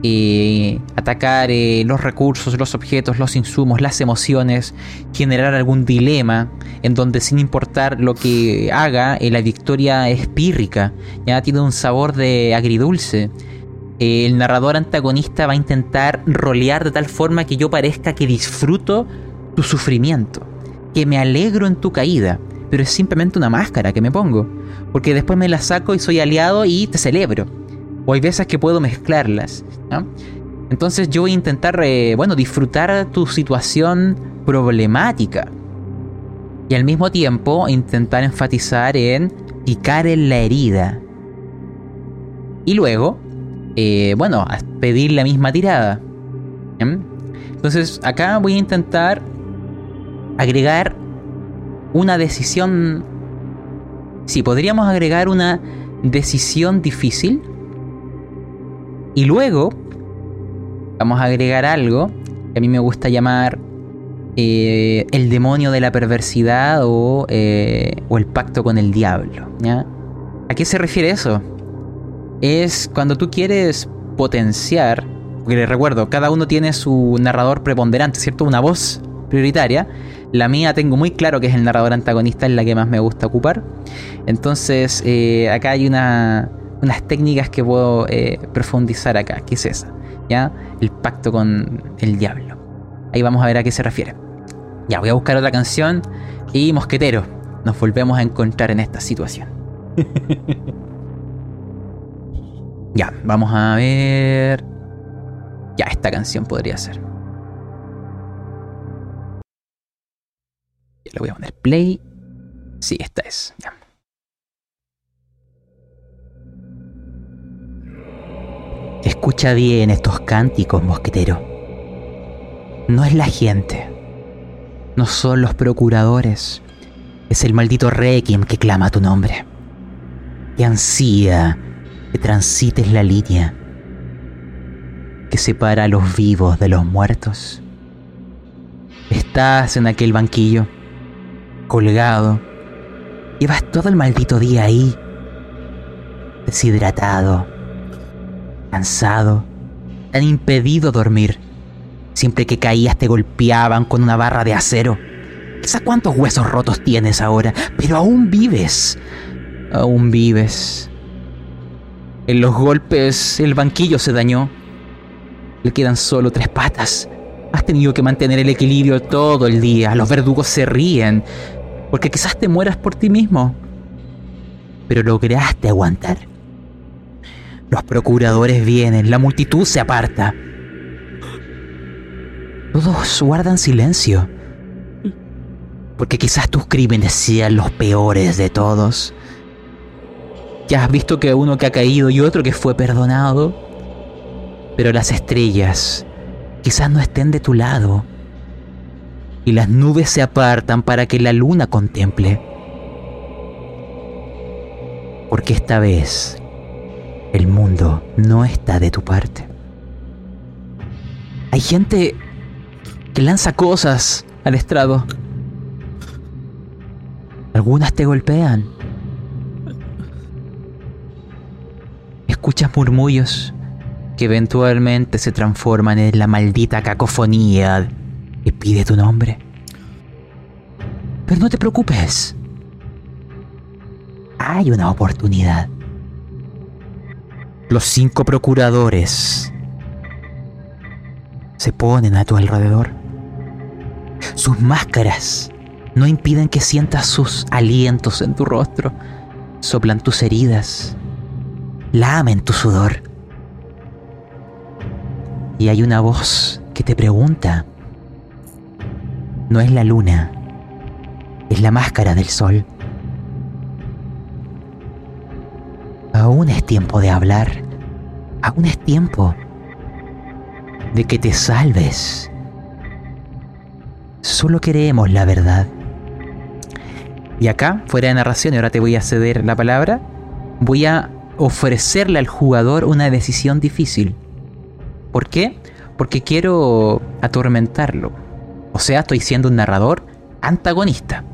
eh, atacar eh, los recursos, los objetos, los insumos, las emociones, generar algún dilema en donde sin importar lo que haga, eh, la victoria es pírrica, ya tiene un sabor de agridulce. El narrador antagonista va a intentar rolear de tal forma que yo parezca que disfruto tu sufrimiento, que me alegro en tu caída, pero es simplemente una máscara que me pongo, porque después me la saco y soy aliado y te celebro. O hay veces que puedo mezclarlas. ¿no? Entonces yo voy a intentar, eh, bueno, disfrutar tu situación problemática. Y al mismo tiempo intentar enfatizar en picar en la herida. Y luego, eh, bueno, pedir la misma tirada. Entonces acá voy a intentar agregar una decisión... Sí, podríamos agregar una decisión difícil. Y luego vamos a agregar algo que a mí me gusta llamar eh, el demonio de la perversidad o, eh, o el pacto con el diablo. ¿ya? ¿A qué se refiere eso? Es cuando tú quieres potenciar, porque les recuerdo, cada uno tiene su narrador preponderante, ¿cierto? Una voz prioritaria. La mía tengo muy claro que es el narrador antagonista, es la que más me gusta ocupar. Entonces, eh, acá hay una, unas técnicas que puedo eh, profundizar acá, que es esa, ¿ya? El pacto con el diablo. Ahí vamos a ver a qué se refiere. Ya, voy a buscar otra canción y mosquetero. Nos volvemos a encontrar en esta situación. ya, vamos a ver. Ya, esta canción podría ser. Le voy a poner play. Sí, esta es. Ya. Escucha bien estos cánticos, mosquetero. No es la gente. No son los procuradores. Es el maldito Requiem que clama tu nombre. Que ansía que transites la línea que separa a los vivos de los muertos. Estás en aquel banquillo, colgado. Llevas todo el maldito día ahí, deshidratado, cansado, tan impedido dormir. Siempre que caías te golpeaban con una barra de acero. ¿Quizás cuántos huesos rotos tienes ahora? Pero aún vives. Aún vives. En los golpes el banquillo se dañó. Le quedan solo tres patas. Has tenido que mantener el equilibrio todo el día. Los verdugos se ríen. Porque quizás te mueras por ti mismo. Pero lograste aguantar. Los procuradores vienen, la multitud se aparta. Todos guardan silencio. Porque quizás tus crímenes sean los peores de todos. Ya has visto que uno que ha caído y otro que fue perdonado. Pero las estrellas quizás no estén de tu lado. Y las nubes se apartan para que la luna contemple. Porque esta vez el mundo no está de tu parte. Hay gente que lanza cosas al estrado. Algunas te golpean. Escuchas murmullos que eventualmente se transforman en la maldita cacofonía que pide tu nombre. Pero no te preocupes. Hay una oportunidad. Los cinco procuradores se ponen a tu alrededor. Sus máscaras no impiden que sientas sus alientos en tu rostro. Soplan tus heridas. Lamen tu sudor. Y hay una voz que te pregunta. No es la luna, es la máscara del sol. Aún es tiempo de hablar. Aún es tiempo de que te salves. Solo queremos la verdad. Y acá, fuera de narración, y ahora te voy a ceder la palabra, voy a ofrecerle al jugador una decisión difícil. ¿Por qué? Porque quiero atormentarlo. O sea, estoy siendo un narrador antagonista.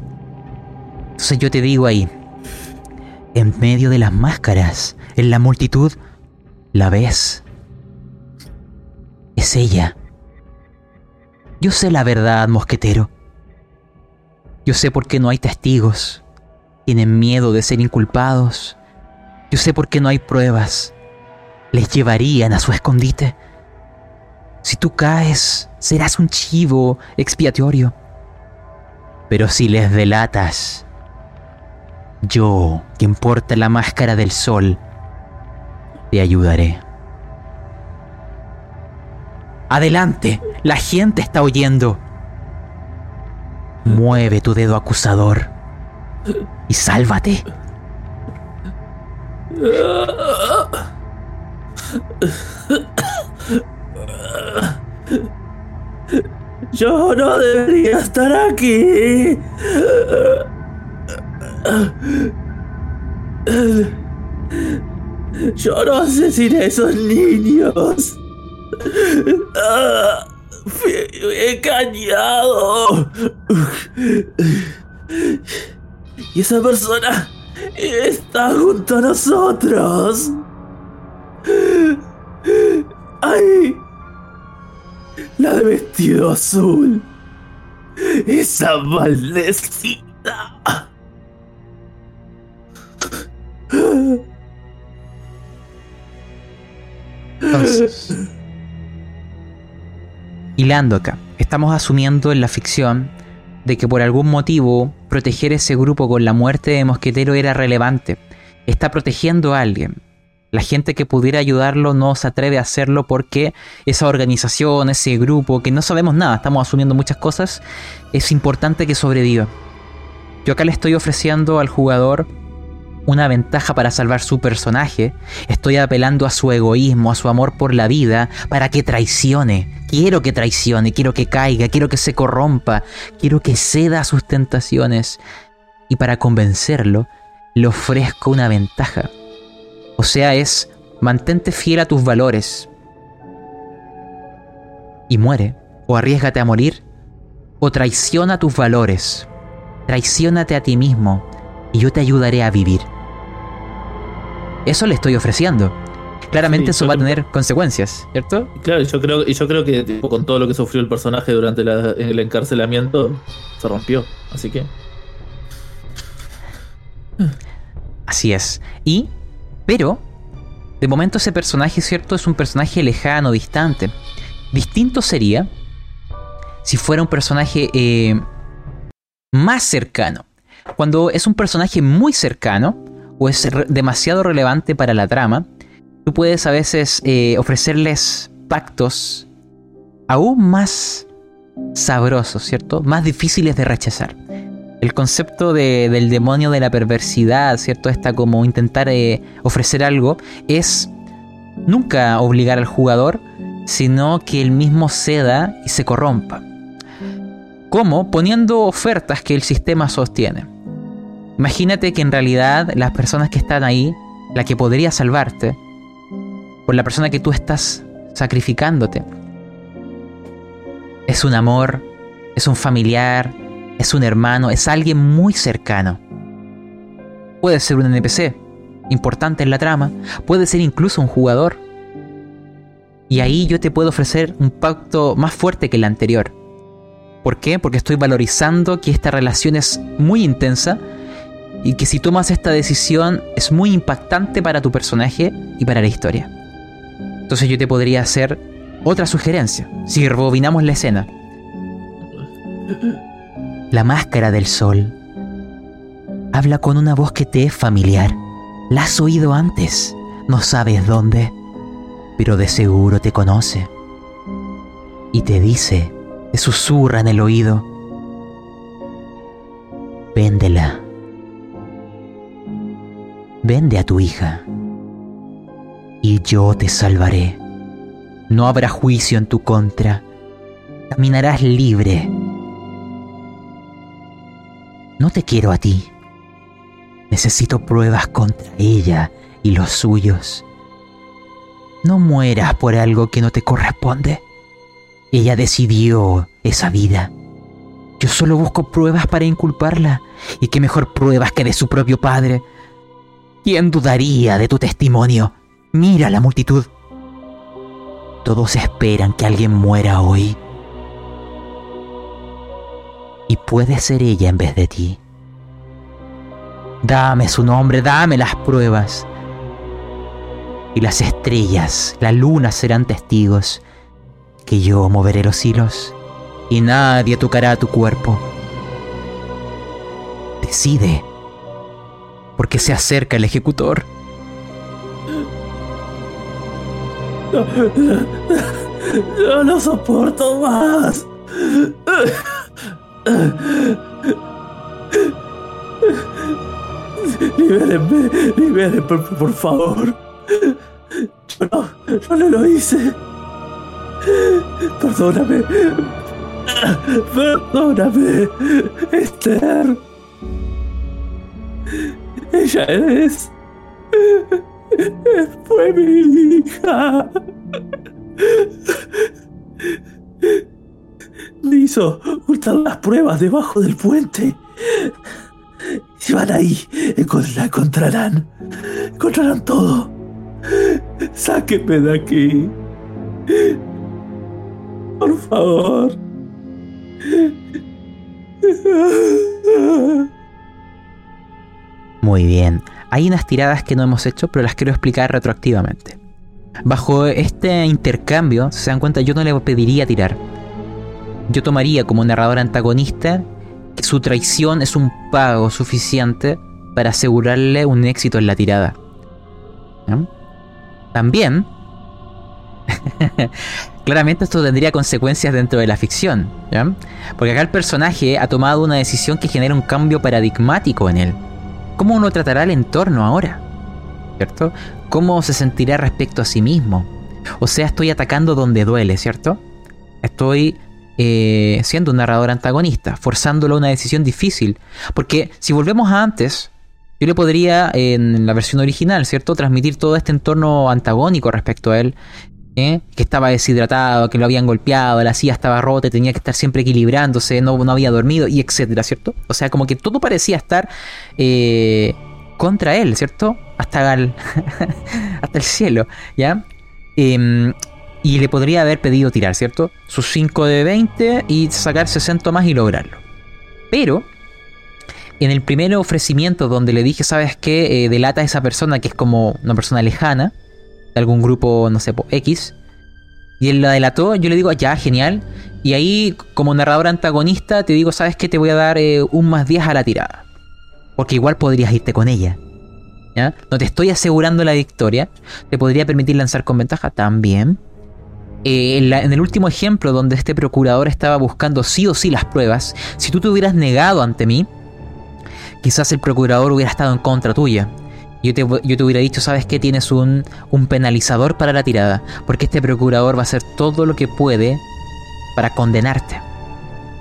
Entonces yo te digo ahí, en medio de las máscaras, en la multitud, la ves. Es ella. Yo sé la verdad, mosquetero. Yo sé por qué no hay testigos. Tienen miedo de ser inculpados. Yo sé por qué no hay pruebas. Les llevarían a su escondite. Si tú caes, serás un chivo expiatorio. Pero si les delatas, yo, quien porta la máscara del sol, te ayudaré. Adelante, la gente está oyendo. Mueve tu dedo acusador y sálvate. Yo no debería estar aquí. Yo no asesiné a esos niños. Fui engañado. Y esa persona está junto a nosotros. ¡Ay! La de vestido azul. Esa maldecida. Entonces, hilando acá, estamos asumiendo en la ficción de que por algún motivo proteger ese grupo con la muerte de Mosquetero era relevante. Está protegiendo a alguien. La gente que pudiera ayudarlo no se atreve a hacerlo porque esa organización, ese grupo, que no sabemos nada, estamos asumiendo muchas cosas, es importante que sobreviva. Yo acá le estoy ofreciendo al jugador una ventaja para salvar su personaje, estoy apelando a su egoísmo, a su amor por la vida, para que traicione. Quiero que traicione, quiero que caiga, quiero que se corrompa, quiero que ceda a sus tentaciones. Y para convencerlo, le ofrezco una ventaja. O sea, es mantente fiel a tus valores. Y muere, o arriesgate a morir, o traiciona tus valores. Traiciónate a ti mismo, y yo te ayudaré a vivir. Eso le estoy ofreciendo. Claramente Sí, eso va a tener consecuencias, ¿cierto? Claro, yo creo, y yo creo que tipo, con todo lo que sufrió el personaje durante la- el encarcelamiento, se rompió. Así que. Así es. Y, pero, de momento ese personaje, ¿cierto? Es un personaje lejano, distante. Distinto sería si fuera un personaje eh, más cercano. Cuando es un personaje muy cercano o es demasiado relevante para la trama, tú puedes a veces eh, ofrecerles pactos aún más sabrosos, ¿cierto? Más difíciles de rechazar. El concepto de- del demonio de la perversidad, ¿cierto? Esta como intentar eh, ofrecer algo, es nunca obligar al jugador, sino que él mismo ceda y se corrompa. ¿Cómo? Poniendo ofertas que el sistema sostiene. Imagínate que en realidad las personas que están ahí, la que podría salvarte, por la persona que tú estás sacrificándote, es un amor, es un familiar, es un hermano, es alguien muy cercano. puede ser un NPC importante en la trama, puede ser incluso un jugador. Y ahí yo te puedo ofrecer un pacto más fuerte que el anterior. ¿Por qué? Porque estoy valorizando que esta relación es muy intensa y que si tomas esta decisión es muy impactante para tu personaje y para la historia. Entonces yo te podría hacer otra sugerencia, si rebobinamos la escena. La máscara del sol habla con una voz que te es familiar. La has oído antes, no sabes dónde, pero de seguro te conoce. Y te dice, te susurra en el oído, véndela. Vende a tu hija y yo te salvaré. No habrá juicio en tu contra. Caminarás libre. No te quiero a ti. Necesito pruebas contra ella y los suyos. No mueras por algo que no te corresponde. Ella decidió esa vida. Yo solo busco pruebas para inculparla. Y qué mejor pruebas que de su propio padre. ¿Quién dudaría de tu testimonio? Mira la multitud. Todos esperan que alguien muera hoy. Y puede ser ella en vez de ti. Dame su nombre, dame las pruebas. Y las estrellas, la luna serán testigos que yo moveré los hilos y nadie tocará tu cuerpo. Decide, porque se acerca el ejecutor. No lo soporto más. Libérenme, libérenme, por, por favor. Yo no, yo no lo hice. Perdóname. Perdóname, Esther. Ella es. Fue mi hija. Me hizo ocultar las pruebas debajo del puente. Si van ahí, la encontrarán. Encontrarán todo. Sáquenme de aquí. Por favor. Muy bien. Hay unas tiradas que no hemos hecho, pero las quiero explicar retroactivamente. Bajo este intercambio, se dan cuenta, yo no le pediría tirar. Yo tomaría como narrador antagonista que su traición es un pago suficiente para asegurarle un éxito en la tirada. También, claramente esto tendría consecuencias dentro de la ficción. Porque acá el personaje ha tomado una decisión que genera un cambio paradigmático en él. ¿Cómo uno tratará el entorno ahora? ¿Cierto? ¿Cómo se sentirá respecto a sí mismo? O sea, estoy atacando donde duele, ¿cierto? Estoy eh, siendo un narrador antagonista, forzándolo a una decisión difícil. Porque si volvemos a antes, yo le podría, en la versión original, ¿cierto?, transmitir todo este entorno antagónico respecto a él. ¿eh? Que estaba deshidratado, que lo habían golpeado, la silla estaba rota, tenía que estar siempre equilibrándose, no, no había dormido, y etcétera, ¿cierto? O sea, como que todo parecía estar eh, contra él, ¿cierto? Hasta el, hasta el cielo, ¿ya? Em, y le podría haber pedido tirar, ¿cierto? Sus 5 de 20 y sacar 60 más y lograrlo. Pero, en el primer ofrecimiento donde le dije, ¿sabes qué? Eh, delata a esa persona que es como una persona lejana, de algún grupo, no sé, X. Y él la delató, yo le digo, ya, genial. Y ahí, como narrador antagonista, te digo, ¿sabes qué? Te voy a dar eh, un más 10 a la tirada. Porque igual podrías irte con ella. ¿Ya? No te estoy asegurando la victoria. Te podría permitir lanzar con ventaja también. Eh, en, el último ejemplo donde este procurador estaba buscando sí o sí las pruebas, si tú te hubieras negado ante mí, quizás el procurador hubiera estado en contra tuya. Yo te, yo te hubiera dicho, ¿sabes qué? Tienes un, un penalizador para la tirada, porque este procurador va a hacer todo lo que puede para condenarte.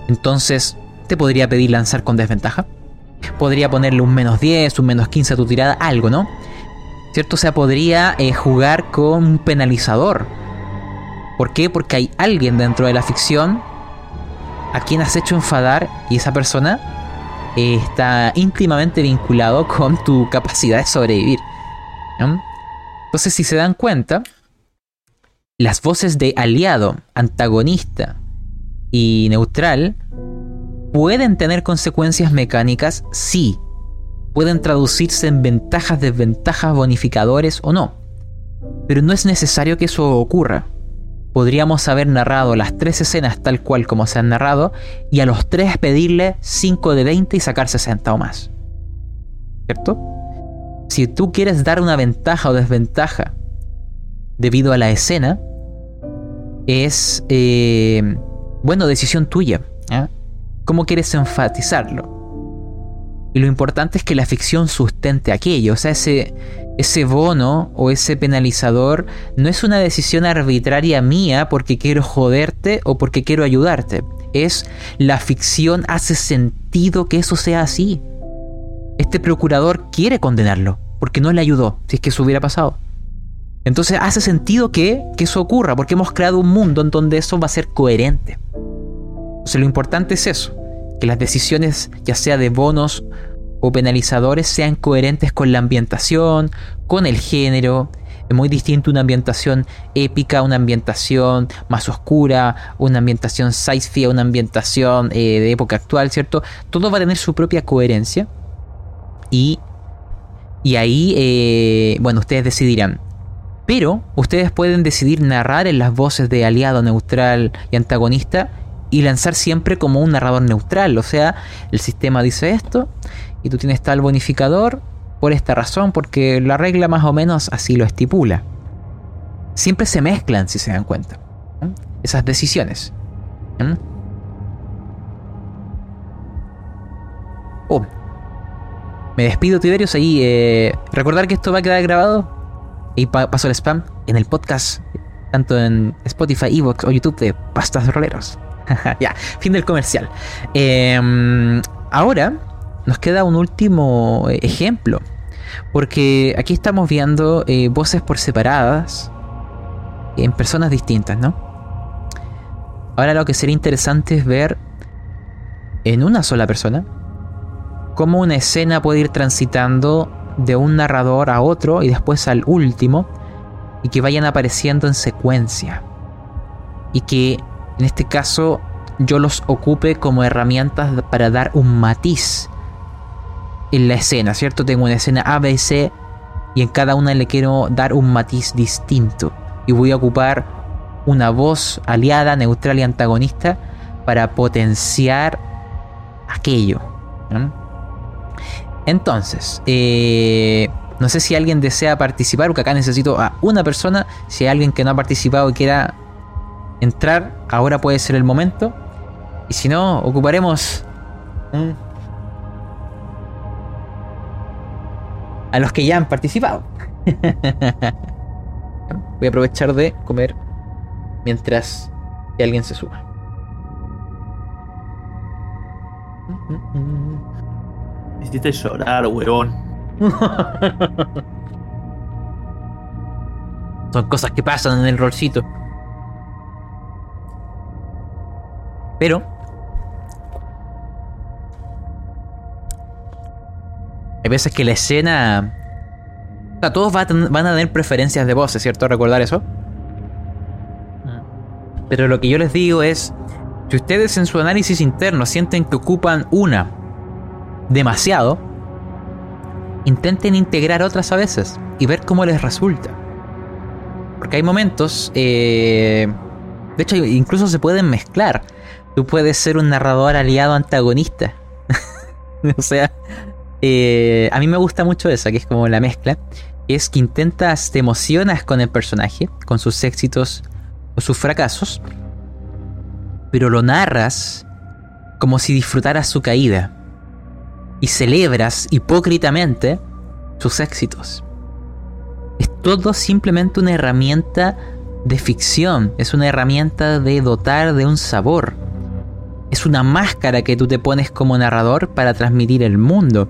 Entonces, te podría pedir lanzar con desventaja. Podría ponerle un menos 10, un menos 15 a tu tirada, algo, ¿no? ¿Cierto? O sea, podría eh, jugar con un penalizador. ¿Por qué? Porque hay alguien dentro de la ficción a quien has hecho enfadar y esa persona eh, está íntimamente vinculado con tu capacidad de sobrevivir. ¿no? Entonces, si se dan cuenta, las voces de aliado, antagonista y neutral pueden tener consecuencias mecánicas, sí. Pueden traducirse en ventajas, desventajas, bonificadores o no. Pero no es necesario que eso ocurra. Podríamos haber narrado las tres escenas tal cual como se han narrado y a los tres pedirle 5 de 20 y sacar 60 o más. ¿Cierto? Si tú quieres dar una ventaja o desventaja debido a la escena, es, eh, bueno, decisión tuya. ¿eh? ¿Cómo quieres enfatizarlo? Y lo importante es que la ficción sustente aquello. O sea, ese, ese bono o ese penalizador no es una decisión arbitraria mía porque quiero joderte o porque quiero ayudarte. Es la ficción hace sentido que eso sea así. Este procurador quiere condenarlo porque no le ayudó si es que eso hubiera pasado. Entonces hace sentido que, que eso ocurra porque hemos creado un mundo en donde eso va a ser coherente. Entonces lo importante es eso, que las decisiones ya sea de bonos o penalizadores sean coherentes con la ambientación, con el género. Es muy distinto una ambientación épica, una ambientación más oscura, una ambientación sci-fi, una ambientación eh, de época actual, ¿cierto? Todo va a tener su propia coherencia. Y, y ahí, eh, bueno, ustedes decidirán. Pero ustedes pueden decidir narrar en las voces de aliado, neutral y antagonista y lanzar siempre como un narrador neutral. O sea, el sistema dice esto y tú tienes tal bonificador por esta razón, porque la regla más o menos así lo estipula. Siempre se mezclan, si se dan cuenta, esas decisiones. Oh. Me despido, Tiberios. Ahí, eh, recordar que esto va a quedar grabado. Y paso el spam en el podcast, tanto en Spotify, Evox o YouTube de Pastas Roleros. ya, fin del comercial. Em, ahora nos queda un último eh, ejemplo. Porque aquí estamos viendo eh, voces por separadas en personas distintas, ¿no? Ahora lo que sería interesante es ver en una sola persona cómo una escena puede ir transitando de un narrador a otro y después al último y que vayan apareciendo en secuencia. Y que en este caso yo los ocupe como herramientas para dar un matiz en la escena, ¿cierto? Tengo una escena A, B, C y en cada una le quiero dar un matiz distinto. Y voy a ocupar una voz aliada, neutral y antagonista para potenciar aquello. Entonces, eh, no sé si alguien desea participar, porque acá necesito a una persona. Si hay alguien que no ha participado y quiera entrar, ahora puede ser el momento. Y si no, ocuparemos a los que ya han participado. Voy a aprovechar de comer mientras que alguien se suba. Hiciste llorar, huevón. Son cosas que pasan en el rolcito. Pero Hay veces que la escena. O sea, todos van a tener preferencias de voces, ¿cierto? ¿Recordar eso? Pero lo que yo les digo es. Si ustedes en su análisis interno sienten que ocupan una demasiado, intenten integrar otras a veces y ver cómo les resulta. Porque hay momentos. Eh, de hecho, incluso se pueden mezclar. Tú puedes ser un narrador aliado antagonista. o sea, eh, a mí me gusta mucho esa, que es como la mezcla. Es que intentas, te emocionas con el personaje, con sus éxitos o sus fracasos, pero lo narras como si disfrutaras su caída y celebras hipócritamente sus éxitos. Es todo simplemente una herramienta de ficción, es una herramienta de dotar de un sabor. Es una máscara que tú te pones como narrador para transmitir el mundo.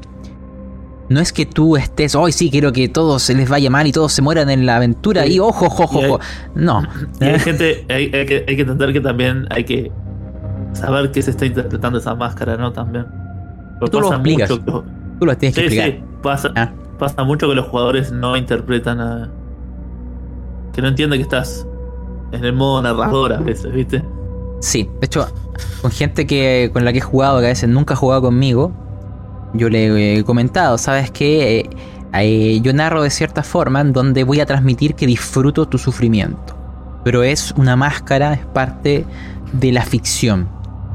No es que tú estés, hoy sí quiero que todos se les vaya mal y todos se mueran en la aventura y ojo, ojo, ojo. No. Y hay gente, hay, que, entender que también hay que saber que se está interpretando esa máscara, ¿no? También. Pero Tú lo explicas. mucho que- Tú lo tienes que Sí, explicar. sí, pasa, Ah. pasa mucho que los jugadores no interpretan a. que no entienden que estás en el modo narrador a veces, ¿viste? Sí, de hecho, con gente que con la que he jugado, que a veces nunca ha jugado conmigo, yo le he comentado, ¿sabes qué? Eh, eh, yo narro de cierta forma en donde voy a transmitir que disfruto tu sufrimiento. Pero es una máscara, es parte de la ficción,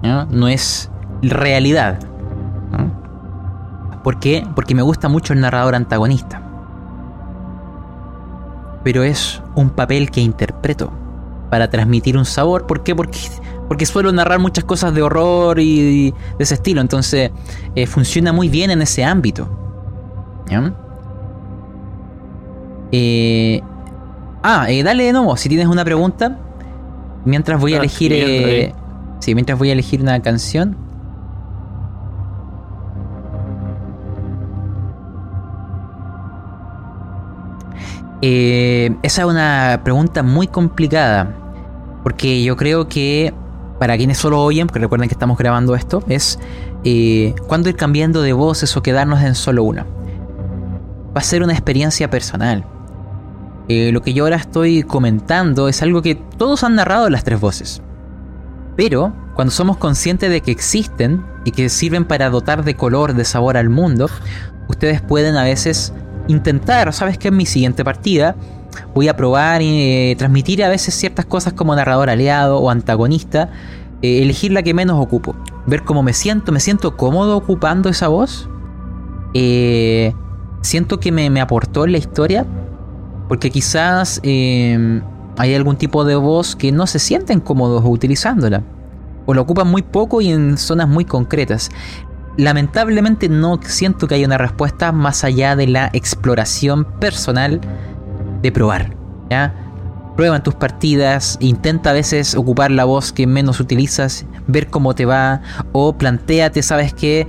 ¿no? No es realidad. ¿no? ¿Por qué? Porque me gusta mucho el narrador antagonista. Pero es un papel que interpreto para transmitir un sabor. ¿Por qué? Porque, porque suelo narrar muchas cosas de horror y de ese estilo. Entonces eh, funciona muy bien en ese ámbito. ¿Ya? Eh, ah, eh, dale de nuevo si tienes una pregunta. Mientras voy a Ah, elegir. eh, sí, mientras voy a elegir una canción. Esa es una pregunta muy complicada. Porque yo creo que para quienes solo oyen, porque recuerden que estamos grabando esto, es eh, cuándo ir cambiando de voces o quedarnos en solo una. Va a ser una experiencia personal. Eh, lo que yo ahora estoy comentando es algo que todos han narrado las tres voces. Pero cuando somos conscientes de que existen y que sirven para dotar de color, de sabor al mundo, ustedes pueden a veces intentar, ¿sabes qué? En mi siguiente partida voy a probar y eh, transmitir a veces ciertas cosas como narrador aliado o antagonista, eh, elegir la que menos ocupo, ver cómo me siento, me siento cómodo ocupando esa voz, Eh, siento que me, me aportó en la historia, porque quizás eh, hay algún tipo de voz que no se sienten cómodos utilizándola, o la ocupan muy poco y en zonas muy concretas. Lamentablemente no siento que haya una respuesta más allá de la exploración personal de probar. ¿ya? Prueba en tus partidas, intenta a veces ocupar la voz que menos utilizas, ver cómo te va, o planteate, sabes que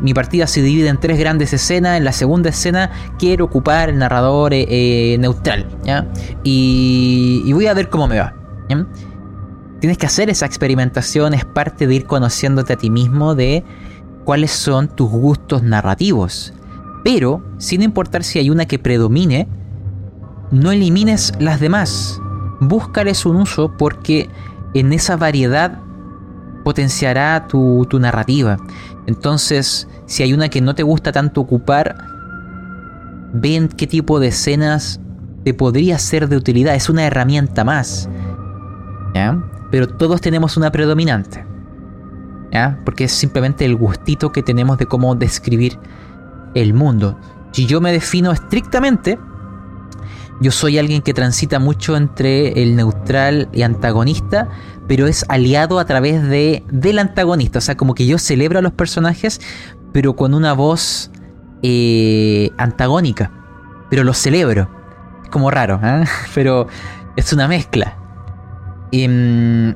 mi partida se divide en tres grandes escenas, en la segunda escena quiero ocupar el narrador eh, eh, neutral, ¿ya? Y, y voy a ver cómo me va. Tienes que hacer esa experimentación, es parte de ir conociéndote a ti mismo de cuáles son tus gustos narrativos. Pero, sin importar si hay una que predomine, no elimines las demás. Búscales un uso porque en esa variedad potenciará tu, narrativa. Entonces, si hay una que no te gusta tanto ocupar, ven qué tipo de escenas te podría ser de utilidad. Es una herramienta más. ¿Ya? Pero todos tenemos una predominante. ¿Ya? Porque es simplemente el gustito que tenemos de cómo describir el mundo. Si yo me defino estrictamente, yo soy alguien que transita mucho entre el neutral y antagonista, pero es aliado a través de del antagonista. O sea, como que yo celebro a los personajes, pero con una voz eh, antagónica. Pero los celebro. Es como raro, ¿eh? pero es una mezcla. Mm,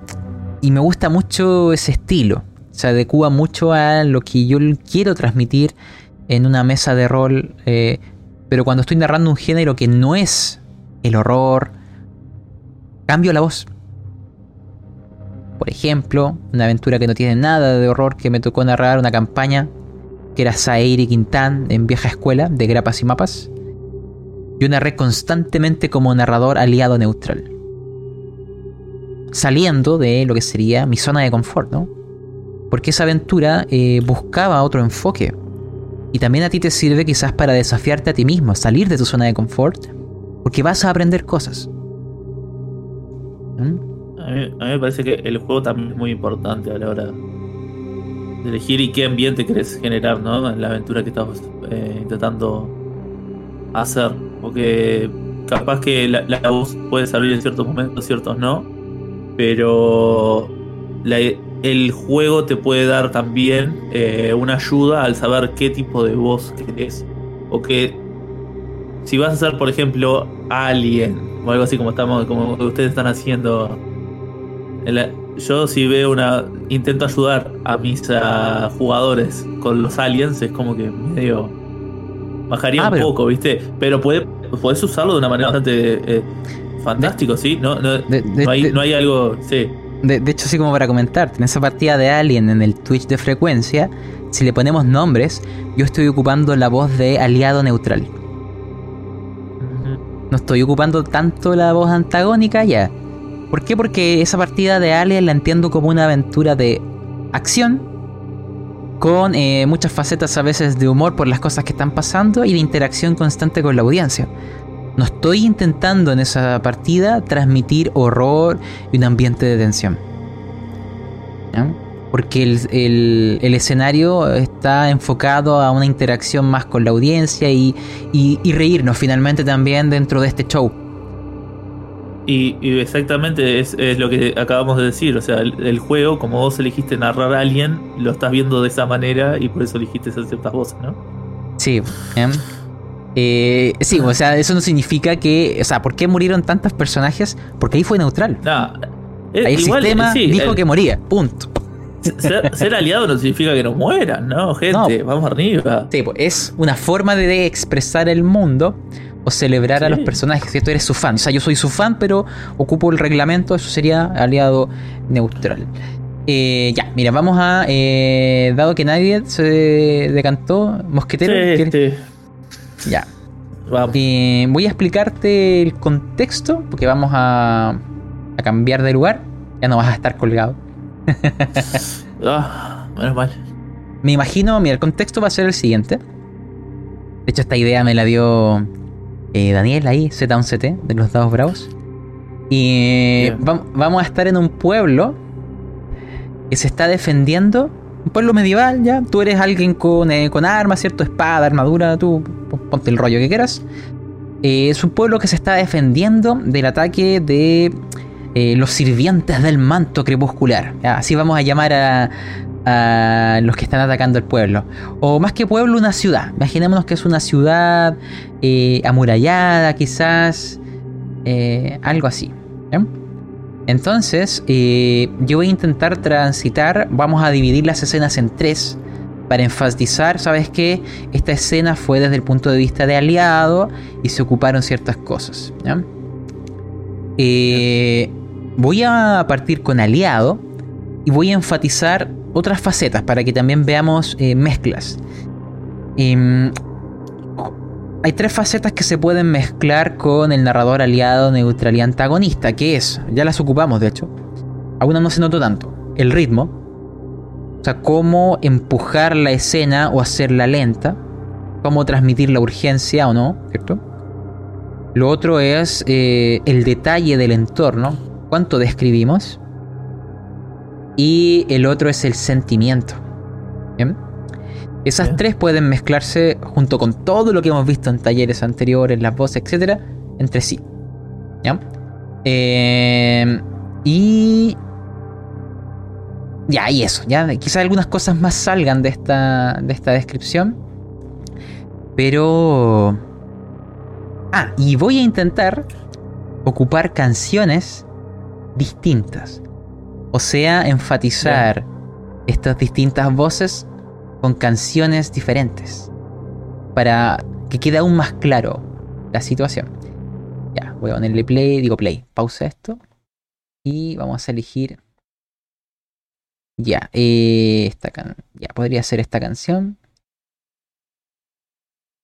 y me gusta mucho ese estilo. Se adecua mucho a lo que yo quiero transmitir en una mesa de rol. Pero cuando estoy narrando un género que no es el horror, cambio la voz. Por ejemplo, una aventura que no tiene nada de horror que me tocó narrar, una campaña que era Saeiri Quintán en vieja escuela de grapas y mapas. Yo narré constantemente como narrador aliado neutral. Saliendo de lo que sería mi zona de confort, ¿no? Porque esa aventura eh, buscaba otro enfoque. Y también a ti te sirve quizás para desafiarte a ti mismo, salir de tu zona de confort, porque vas a aprender cosas. ¿Mm? A mí, a mí me parece que el juego también es muy importante a la hora de elegir y qué ambiente querés generar, ¿no? En la aventura que estás eh, intentando hacer. Porque capaz que la, la voz puede servir en ciertos momentos, ciertos no. Pero la- el juego te puede dar también eh, una ayuda al saber qué tipo de voz querés. O que si vas a hacer, por ejemplo, Alien o algo así como estamos, como ustedes están haciendo. la- yo si veo una. intento ayudar a mis jugadores con los aliens, es como que medio. bajaría Ah, un poco, ¿viste? Pero puede, podés usarlo de una manera bastante eh, fantástico, ¿sí? No, no, De- de- no hay, de- no hay algo. Sí. De, de hecho, así como para comentarte, en esa partida de Alien en el Twitch de frecuencia, si le ponemos nombres, yo estoy ocupando la voz de aliado neutral. No estoy ocupando tanto la voz antagónica ya. ¿Por qué? Porque esa partida de Alien la entiendo como una aventura de acción con eh, muchas facetas a veces de humor por las cosas que están pasando y de interacción constante con la audiencia. No estoy intentando en esa partida transmitir horror y un ambiente de tensión. Porque el, el- el escenario está enfocado a una interacción más con la audiencia y, y- y reírnos finalmente también dentro de este show. Y, y exactamente es, es lo que acabamos de decir. O sea, el, el juego, como vos elegiste narrar a alguien, lo estás viendo de esa manera y por eso elegiste esas ciertas voces, ¿no? Sí. ¿ya? Eh, sí, o sea, eso no significa que... O sea, ¿por qué murieron tantos personajes? Porque ahí fue neutral. Nada. eh, Ahí el igual, sistema sí, dijo el- que moría. Punto. ser, ser aliado no significa que no mueran, ¿no? Gente, vamos arriba. Sí, pues, es una forma de expresar el mundo o celebrar a los personajes. Si tú eres su fan. O sea, yo soy su fan, pero ocupo el reglamento. Eso sería aliado neutral. Eh, ya, mira, vamos a. eh, dado que nadie se decantó, Mosquetero. Sí. Ya. Vamos. Eh, voy a explicarte el contexto, porque vamos a, a cambiar de lugar. Ya no vas a estar colgado. Ah, menos mal. Me imagino, mira, el contexto va a ser el siguiente. De hecho, esta idea me la dio eh, Daniel ahí, Z1CT, de los Dados Bravos. Y vam- vamos a estar en un pueblo que se está defendiendo. Un pueblo medieval, ya. Tú eres alguien con, eh, con armas, ¿cierto? Espada, armadura, tú pon- ponte el rollo que quieras. Eh, es un pueblo que se está defendiendo del ataque de eh, los sirvientes del manto crepuscular. Así vamos a llamar a, a los que están atacando el pueblo. O más que pueblo, una ciudad. Imaginémonos que es una ciudad amurallada, quizás. algo así. ¿ya? Entonces, eh, yo voy a intentar transitar. Vamos a dividir las escenas en tres. Para enfatizar, ¿sabes qué? Esta escena fue desde el punto de vista de aliado y se ocuparon ciertas cosas. Eh, voy a partir con aliado y voy a enfatizar otras facetas para que también veamos eh, mezclas. Em, hay tres facetas que se pueden mezclar con el narrador aliado, neutral y antagonista, que es, ya las ocupamos de hecho, aún no se notó tanto, el ritmo, o sea, cómo empujar la escena o hacerla lenta, cómo transmitir la urgencia o no, ¿cierto? Lo otro es eh, el detalle del entorno, cuánto describimos. Y el otro es el sentimiento. ¿Bien? Esas tres pueden mezclarse junto con todo lo que hemos visto en talleres anteriores, las voces, etcétera, entre sí. ¿Ya? Eh, y. Ya, y eso. Ya, quizás algunas cosas más salgan de esta, de esta descripción. Pero. Ah, y voy a intentar ocupar canciones distintas. O sea, enfatizar estas distintas voces con canciones diferentes. Para que quede aún más claro la situación. Ya, voy a ponerle play, digo play, pausa esto. Y vamos a elegir. Ya, eh, esta can ya podría ser esta canción.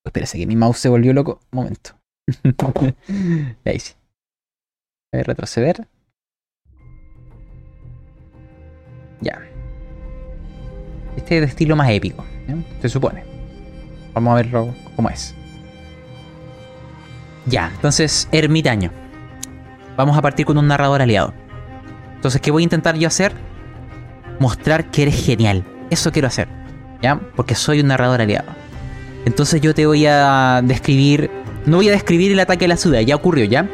Espérese que mi mouse se volvió loco. Un momento. Ahí sí. A ver, retroceder. Ya. Este es de estilo más épico, ¿ya? se supone. Vamos a verlo cómo es. Ya, entonces, ermitaño. Vamos a partir con un narrador aliado. Entonces, ¿qué voy a intentar yo hacer? Mostrar que eres genial. Eso quiero hacer. ¿Ya? Porque soy un narrador aliado. Entonces yo te voy a describir... No voy a describir el ataque a la ciudad, ya ocurrió, ¿ya?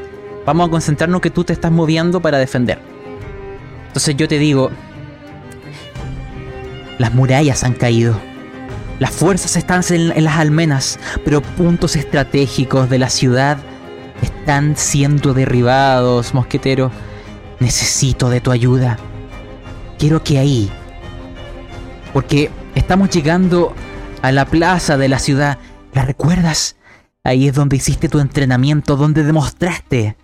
Vamos a concentrarnos que tú te estás moviendo para defender. Entonces yo te digo... Las murallas han caído. Las fuerzas están en, las almenas, pero puntos estratégicos de la ciudad están siendo derribados, mosquetero. Necesito de tu ayuda. Quiero que ahí... Porque estamos llegando a la plaza de la ciudad. ¿La recuerdas? Ahí es donde hiciste tu entrenamiento, donde demostraste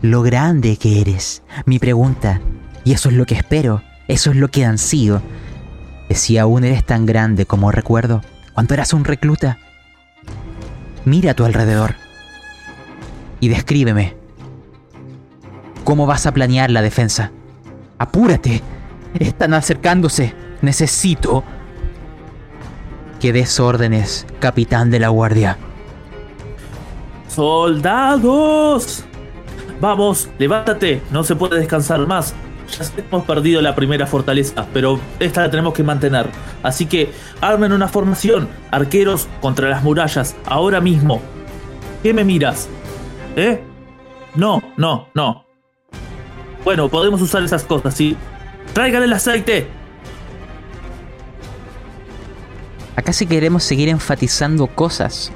lo grande que eres. Mi pregunta, y eso es lo que espero, eso es lo que ansío, si aún eres tan grande como recuerdo cuando eras un recluta, mira a tu alrededor y descríbeme cómo vas a planear la defensa. Apúrate, están acercándose. Necesito que des órdenes, capitán de la guardia. ¡Soldados! Vamos, levántate, no se puede descansar más. Ya hemos perdido la primera fortaleza, pero esta la tenemos que mantener. Así que armen una formación, arqueros contra las murallas, ahora mismo. ¿Qué me miras? ¿Eh? No, no, no. Bueno, podemos usar esas cosas, ¿sí? ¡Traigan el aceite! Acá si queremos seguir enfatizando cosas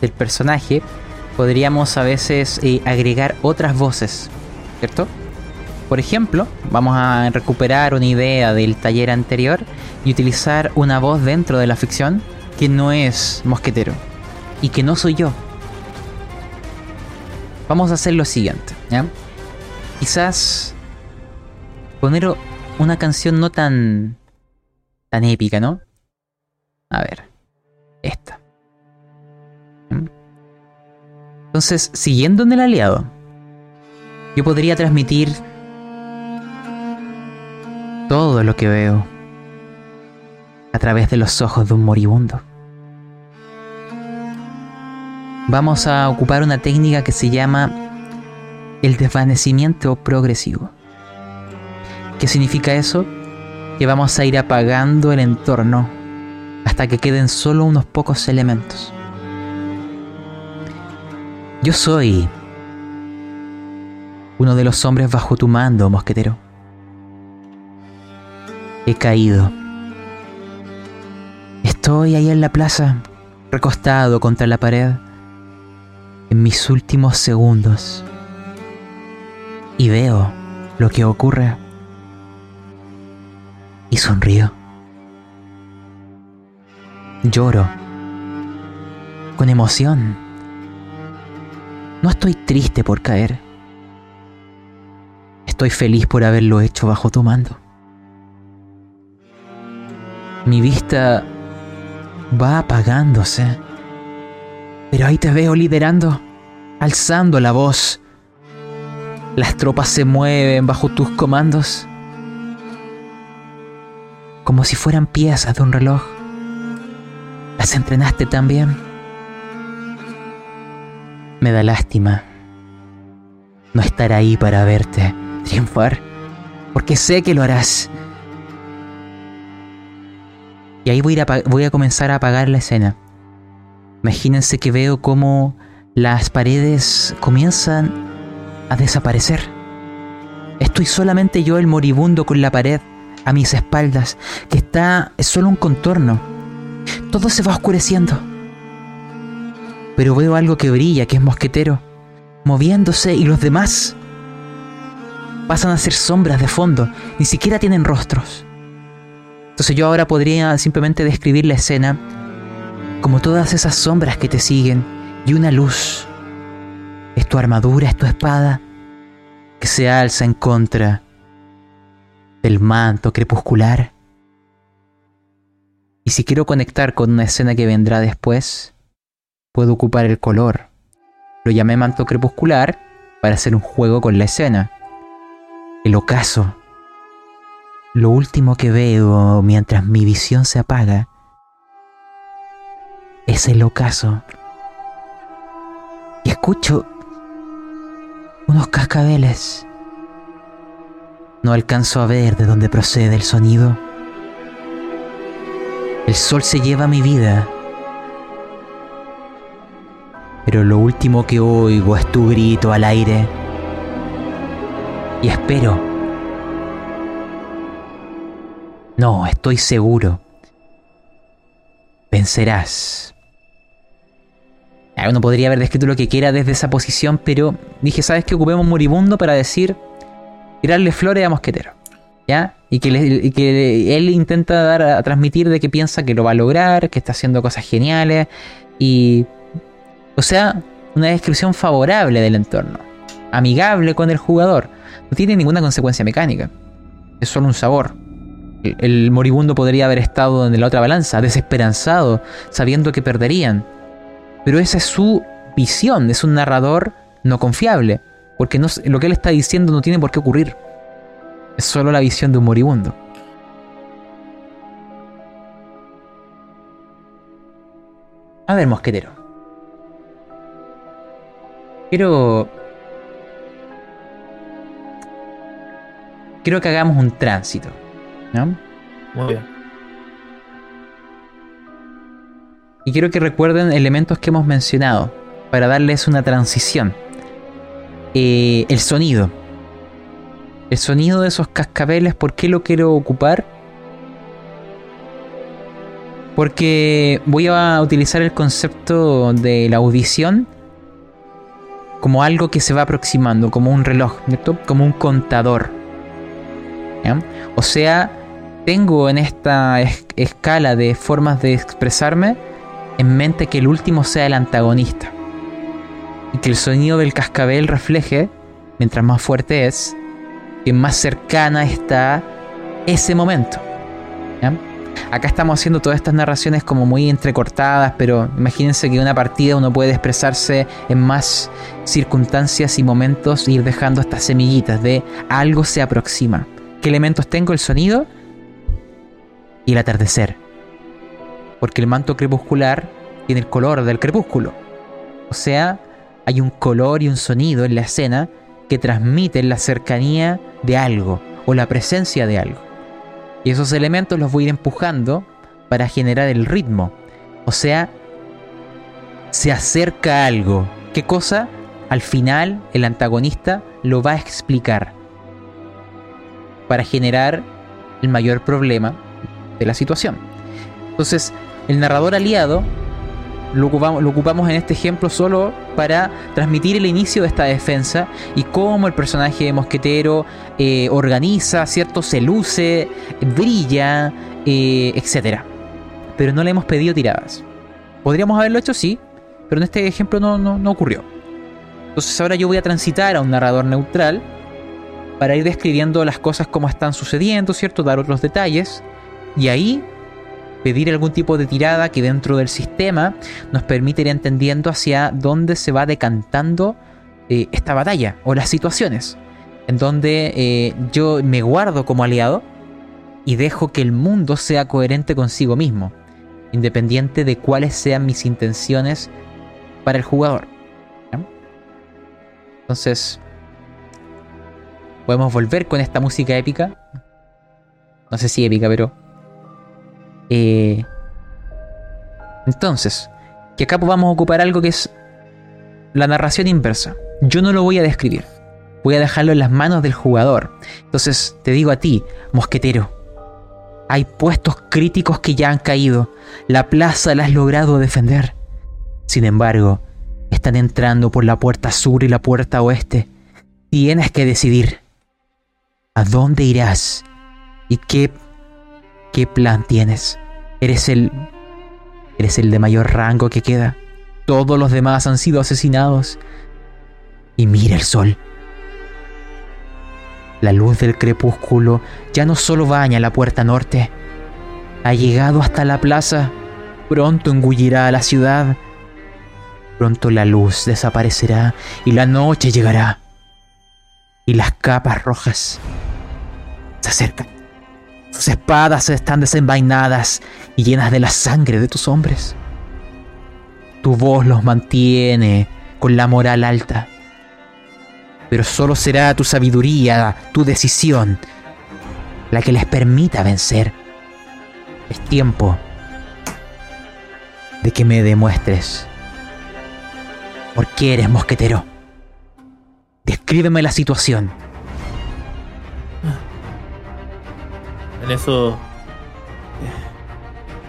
del personaje, podríamos a veces eh, agregar otras voces, ¿cierto? Por ejemplo, vamos a recuperar una idea del taller anterior y utilizar una voz dentro de la ficción que no es mosquetero y que no soy yo. Vamos a hacer lo siguiente, ¿ya? Quizás poner una canción no tan tan épica, ¿no? A ver, esta. Entonces, siguiendo en el aliado, yo podría transmitir todo lo que veo a través de los ojos de un moribundo. Vamos a ocupar una técnica que se llama el desvanecimiento progresivo. ¿Qué significa eso? Que vamos a ir apagando el entorno hasta que queden solo unos pocos elementos. Yo soy uno de los hombres bajo tu mando, mosquetero. He caído. Estoy ahí en la plaza, recostado contra la pared, en mis últimos segundos. Y veo lo que ocurre. Y sonrío. Lloro. Con emoción. No estoy triste por caer. Estoy feliz por haberlo hecho bajo tu mando. Mi vista va apagándose. Pero ahí te veo liderando, alzando la voz. Las tropas se mueven bajo tus comandos. Como si fueran piezas de un reloj. ¿Las entrenaste también? Me da lástima no estar ahí para verte triunfar, porque sé que lo harás. Y ahí voy a, voy a comenzar a apagar la escena. Imagínense que veo cómo las paredes comienzan a desaparecer. Estoy solamente yo el moribundo con la pared a mis espaldas, que está es solo un contorno. Todo se va oscureciendo. Pero veo algo que brilla, que es mosquetero, moviéndose y los demás pasan a ser sombras de fondo, ni siquiera tienen rostros. Entonces yo ahora podría simplemente describir la escena como todas esas sombras que te siguen y una luz. Es tu armadura, es tu espada, que se alza en contra del manto crepuscular. Y si quiero conectar con una escena que vendrá después, puedo ocupar el color. Lo llamé manto crepuscular para hacer un juego con la escena. El ocaso. Lo último que veo mientras mi visión se apaga es el ocaso. Y escucho unos cascabeles. No alcanzo a ver de dónde procede el sonido. El sol se lleva mi vida. Pero lo último que oigo es tu grito al aire. Y espero. No, estoy seguro. Vencerás. Uno podría haber descrito lo que quiera desde esa posición, pero dije, ¿sabes qué? Ocupemos moribundo para decir, tirarle flores a Mosquetero. ¿Ya? Y que él intenta dar a, transmitir de que piensa que lo va a lograr, que está haciendo cosas geniales. Y. O sea, una descripción favorable del entorno. Amigable con el jugador. No tiene ninguna consecuencia mecánica. Es solo un sabor. El, moribundo podría haber estado en la otra balanza, desesperanzado, sabiendo que perderían. Pero esa es su visión, es un narrador no confiable, porque no, lo que él está diciendo no tiene por qué ocurrir. Es solo la visión de un moribundo. A ver, mosquetero. Quiero. Quiero que hagamos un tránsito. ¿No? Muy bien. Y quiero que recuerden elementos que hemos mencionado para darles una transición. Eh, el sonido. El sonido de esos cascabeles, ¿por qué lo quiero ocupar? Porque voy a utilizar el concepto de la audición como algo que se va aproximando, como un reloj, ¿cierto? como un contador. ¿ya? O sea, tengo en esta es- escala de formas de expresarme en mente que el último sea el antagonista. Y que el sonido del cascabel refleje, mientras más fuerte es, que más cercana está ese momento. Acá estamos haciendo todas estas narraciones como muy entrecortadas, pero imagínense que una partida uno puede expresarse en más circunstancias y momentos e ir dejando estas semillitas de algo se aproxima. ¿Qué elementos tengo? El sonido y el atardecer. Porque el manto crepuscular tiene el color del crepúsculo. O sea, hay un color y un sonido en la escena que transmiten la cercanía de algo o la presencia de algo. Y esos elementos los voy a ir empujando para generar el ritmo. O sea, se acerca a algo. ¿Qué cosa? Al final el antagonista lo va a explicar para generar el mayor problema de la situación. Entonces, el narrador aliado lo ocupamos, en este ejemplo solo para transmitir el inicio de esta defensa y cómo el personaje de mosquetero eh, organiza, ¿cierto? Se luce, brilla, eh, etc. Pero no le hemos pedido tiradas. Podríamos haberlo hecho, sí, pero en este ejemplo no, no, no ocurrió. Entonces ahora yo voy a transitar a un narrador neutral para ir describiendo las cosas como están sucediendo, ¿cierto? Dar otros detalles. Y ahí pedir algún tipo de tirada que dentro del sistema nos permite ir entendiendo hacia dónde se va decantando eh, esta batalla o las situaciones. En donde eh, yo me guardo como aliado y dejo que el mundo sea coherente consigo mismo, independiente de cuáles sean mis intenciones para el jugador. Entonces, podemos volver con esta música épica. No sé si épica, pero eh, entonces, que acá vamos a ocupar algo que es la narración inversa. Yo no lo voy a describir. Voy a dejarlo en las manos del jugador. Entonces, te digo a ti, mosquetero. Hay puestos críticos que ya han caído. La plaza la has logrado defender. Sin embargo, están entrando por la puerta sur y la puerta oeste. Tienes que decidir a dónde irás y qué ¿Qué plan tienes? Eres el. Eres el de mayor rango que queda. Todos los demás han sido asesinados. Y mira el sol. La luz del crepúsculo ya no solo baña la puerta norte. Ha llegado hasta la plaza. Pronto engullirá a la ciudad. Pronto la luz desaparecerá y la noche llegará. Y las capas rojas se acercan. Sus espadas están desenvainadas y llenas de la sangre de tus hombres. Tu voz los mantiene con la moral alta. Pero solo será tu sabiduría, tu decisión, la que les permita vencer. Es tiempo de que me demuestres por qué eres mosquetero. Descríbeme la situación. En eso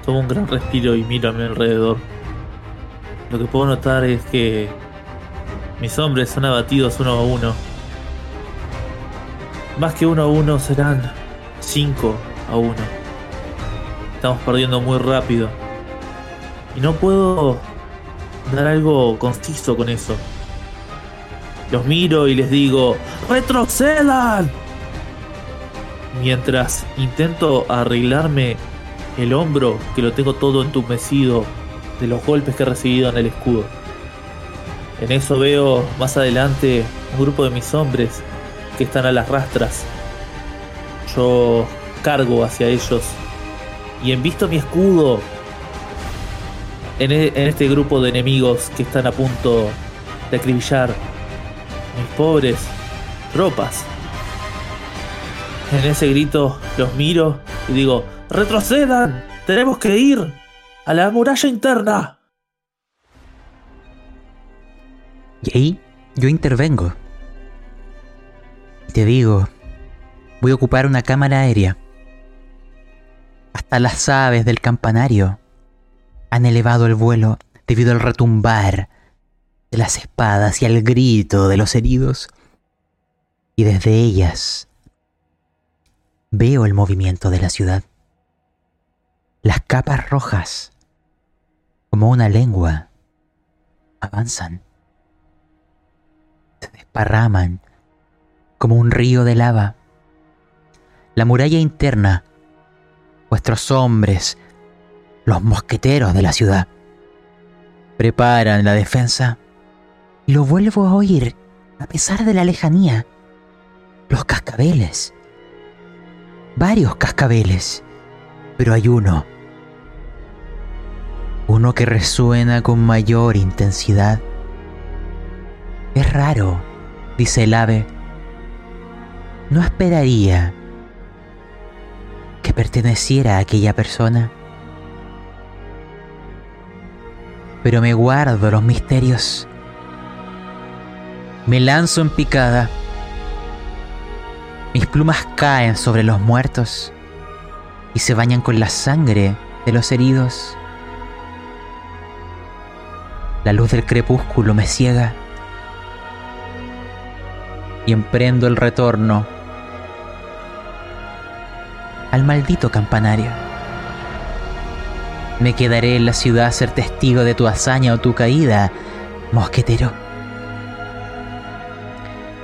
tomo un gran respiro y miro a mi alrededor. Lo que puedo notar es que mis hombres son abatidos uno a uno. Más que uno a uno serán cinco a uno. Estamos perdiendo muy rápido. Y no puedo dar algo conciso con eso. Los miro y les digo, ¡retrocedan! Mientras intento arreglarme el hombro que lo tengo todo entumecido de los golpes que he recibido en el escudo. En eso veo más adelante un grupo de mis hombres que están a las rastras. Yo cargo hacia ellos y envisto mi escudo en, e- en este grupo de enemigos que están a punto de acribillar mis pobres tropas. En ese grito los miro y digo, retrocedan, tenemos que ir a la muralla interna. Y ahí yo intervengo. Y te digo, voy a ocupar una cámara aérea. Hasta las aves del campanario han elevado el vuelo debido al retumbar de las espadas y al grito de los heridos. Y desde ellas veo el movimiento de la ciudad. Las capas rojas, como una lengua, avanzan se desparraman como un río de lava. La muralla interna, vuestros hombres, los mosqueteros de la ciudad, preparan la defensa lo vuelvo a oír a pesar de la lejanía. Los cascabeles. Varios cascabeles. Pero hay uno. Uno que resuena con mayor intensidad. Es raro, dice el ave. No esperaría que perteneciera a aquella persona. Pero me guardo los misterios. Me lanzo en picada. Mis plumas caen sobre los muertos y se bañan con la sangre de los heridos. La luz del crepúsculo me ciega y emprendo el retorno al maldito campanario. Me quedaré en la ciudad a ser testigo de tu hazaña o tu caída, mosquetero.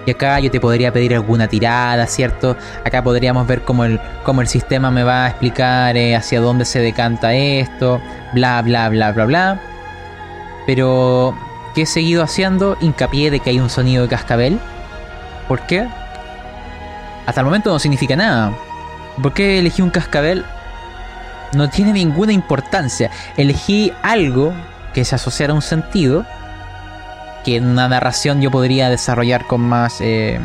Y acá yo te podría pedir alguna tirada, ¿cierto? Acá podríamos ver cómo el, cómo el sistema me va a explicar eh, hacia dónde se decanta esto, bla, bla, bla, bla, bla. Pero, ¿qué he seguido haciendo? Hincapié de que hay un sonido de cascabel. ¿Por qué? Hasta el momento no significa nada. ¿Por qué elegí un cascabel? No tiene ninguna importancia. Elegí algo que se asociara a un sentido que una narración yo podría desarrollar con más eh,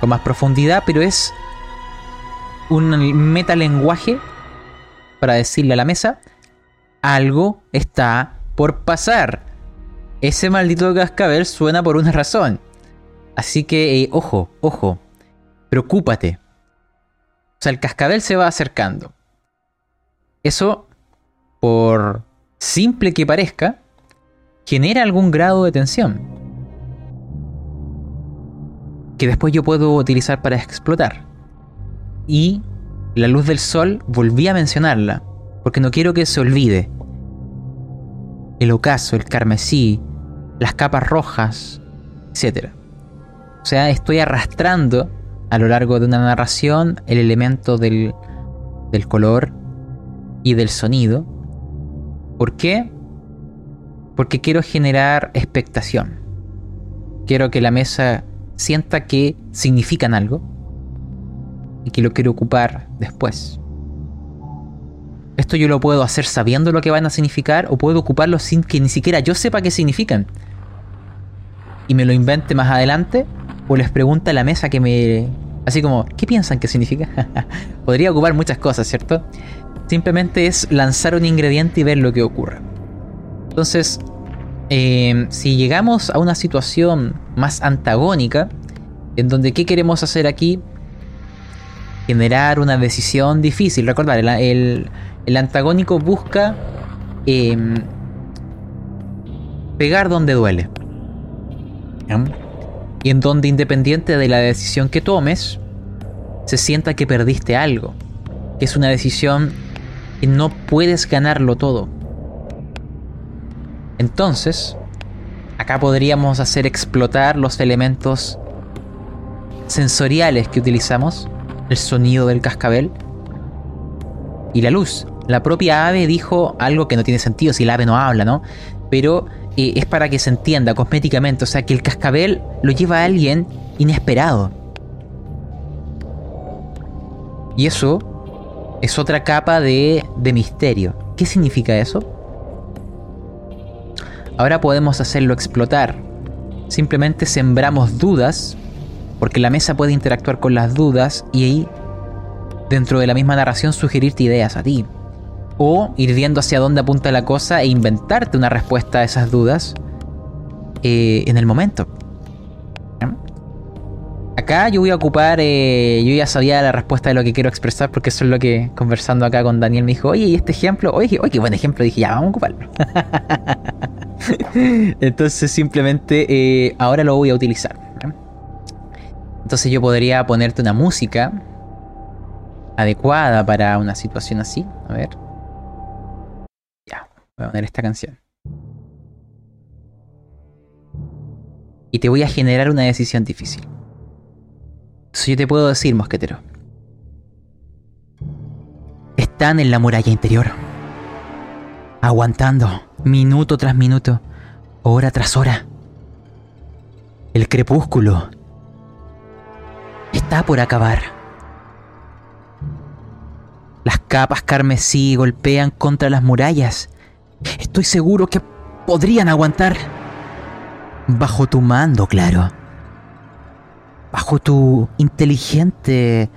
con más profundidad, pero es un metalenguaje para decirle a la mesa algo está por pasar. Ese maldito cascabel suena por una razón. Así que, eh, ojo, ojo, preocúpate. O sea, el cascabel se va acercando. Eso, por simple que parezca, genera algún grado de tensión. Que después yo puedo utilizar para explotar. Y la luz del sol, volví a mencionarla, porque no quiero que se olvide. El ocaso, el carmesí, las capas rojas, etc. O sea, estoy arrastrando a lo largo de una narración el elemento del, del color y del sonido. ¿Por qué? Porque quiero generar expectación. Quiero que la mesa sienta que significan algo y que lo quiero ocupar después. Esto yo lo puedo hacer sabiendo lo que van a significar o puedo ocuparlo sin que ni siquiera yo sepa qué significan. Y me lo invente más adelante o les pregunta a la mesa que me... Así como, ¿qué piensan que significa? Podría ocupar muchas cosas, ¿cierto? Simplemente es lanzar un ingrediente y ver lo que ocurre. Entonces, eh, si llegamos a una situación más antagónica, en donde ¿qué queremos hacer aquí? Generar una decisión difícil. Recordar, el, el, antagónico busca eh, pegar donde duele. Y en donde independiente de la decisión que tomes, se sienta que perdiste algo. Que es una decisión que no puedes ganarlo todo. Entonces, acá podríamos hacer explotar los elementos sensoriales que utilizamos, el sonido del cascabel y la luz. La propia ave dijo algo que no tiene sentido si el ave no habla, ¿no? Pero eh, es para que se entienda cosméticamente, o sea, que el cascabel lo lleva a alguien inesperado. Y eso es otra capa de, de misterio. ¿Qué significa eso? Ahora podemos hacerlo explotar. Simplemente sembramos dudas, porque la mesa puede interactuar con las dudas y ahí, dentro de la misma narración, sugerirte ideas a ti. O ir viendo hacia dónde apunta la cosa e inventarte una respuesta a esas dudas eh, en el momento. Acá yo voy a ocupar, eh, yo ya sabía la respuesta de lo que quiero expresar porque eso es lo que conversando acá con Daniel me dijo, oye, ¿y este ejemplo? Oye, oye, qué buen ejemplo. Dije, ya, vamos a ocuparlo. Entonces simplemente eh, ahora lo voy a utilizar. Entonces yo podría ponerte una música adecuada para una situación así. A ver. Ya, voy a poner esta canción. Y te voy a generar una decisión difícil. Entonces yo te puedo decir, mosquetero. Están en la muralla interior. Aguantando, minuto tras minuto, hora tras hora. El crepúsculo está por acabar. Las capas carmesí golpean contra las murallas. Estoy seguro que podrían aguantar. Bajo tu mando, claro. Bajo tu inteligente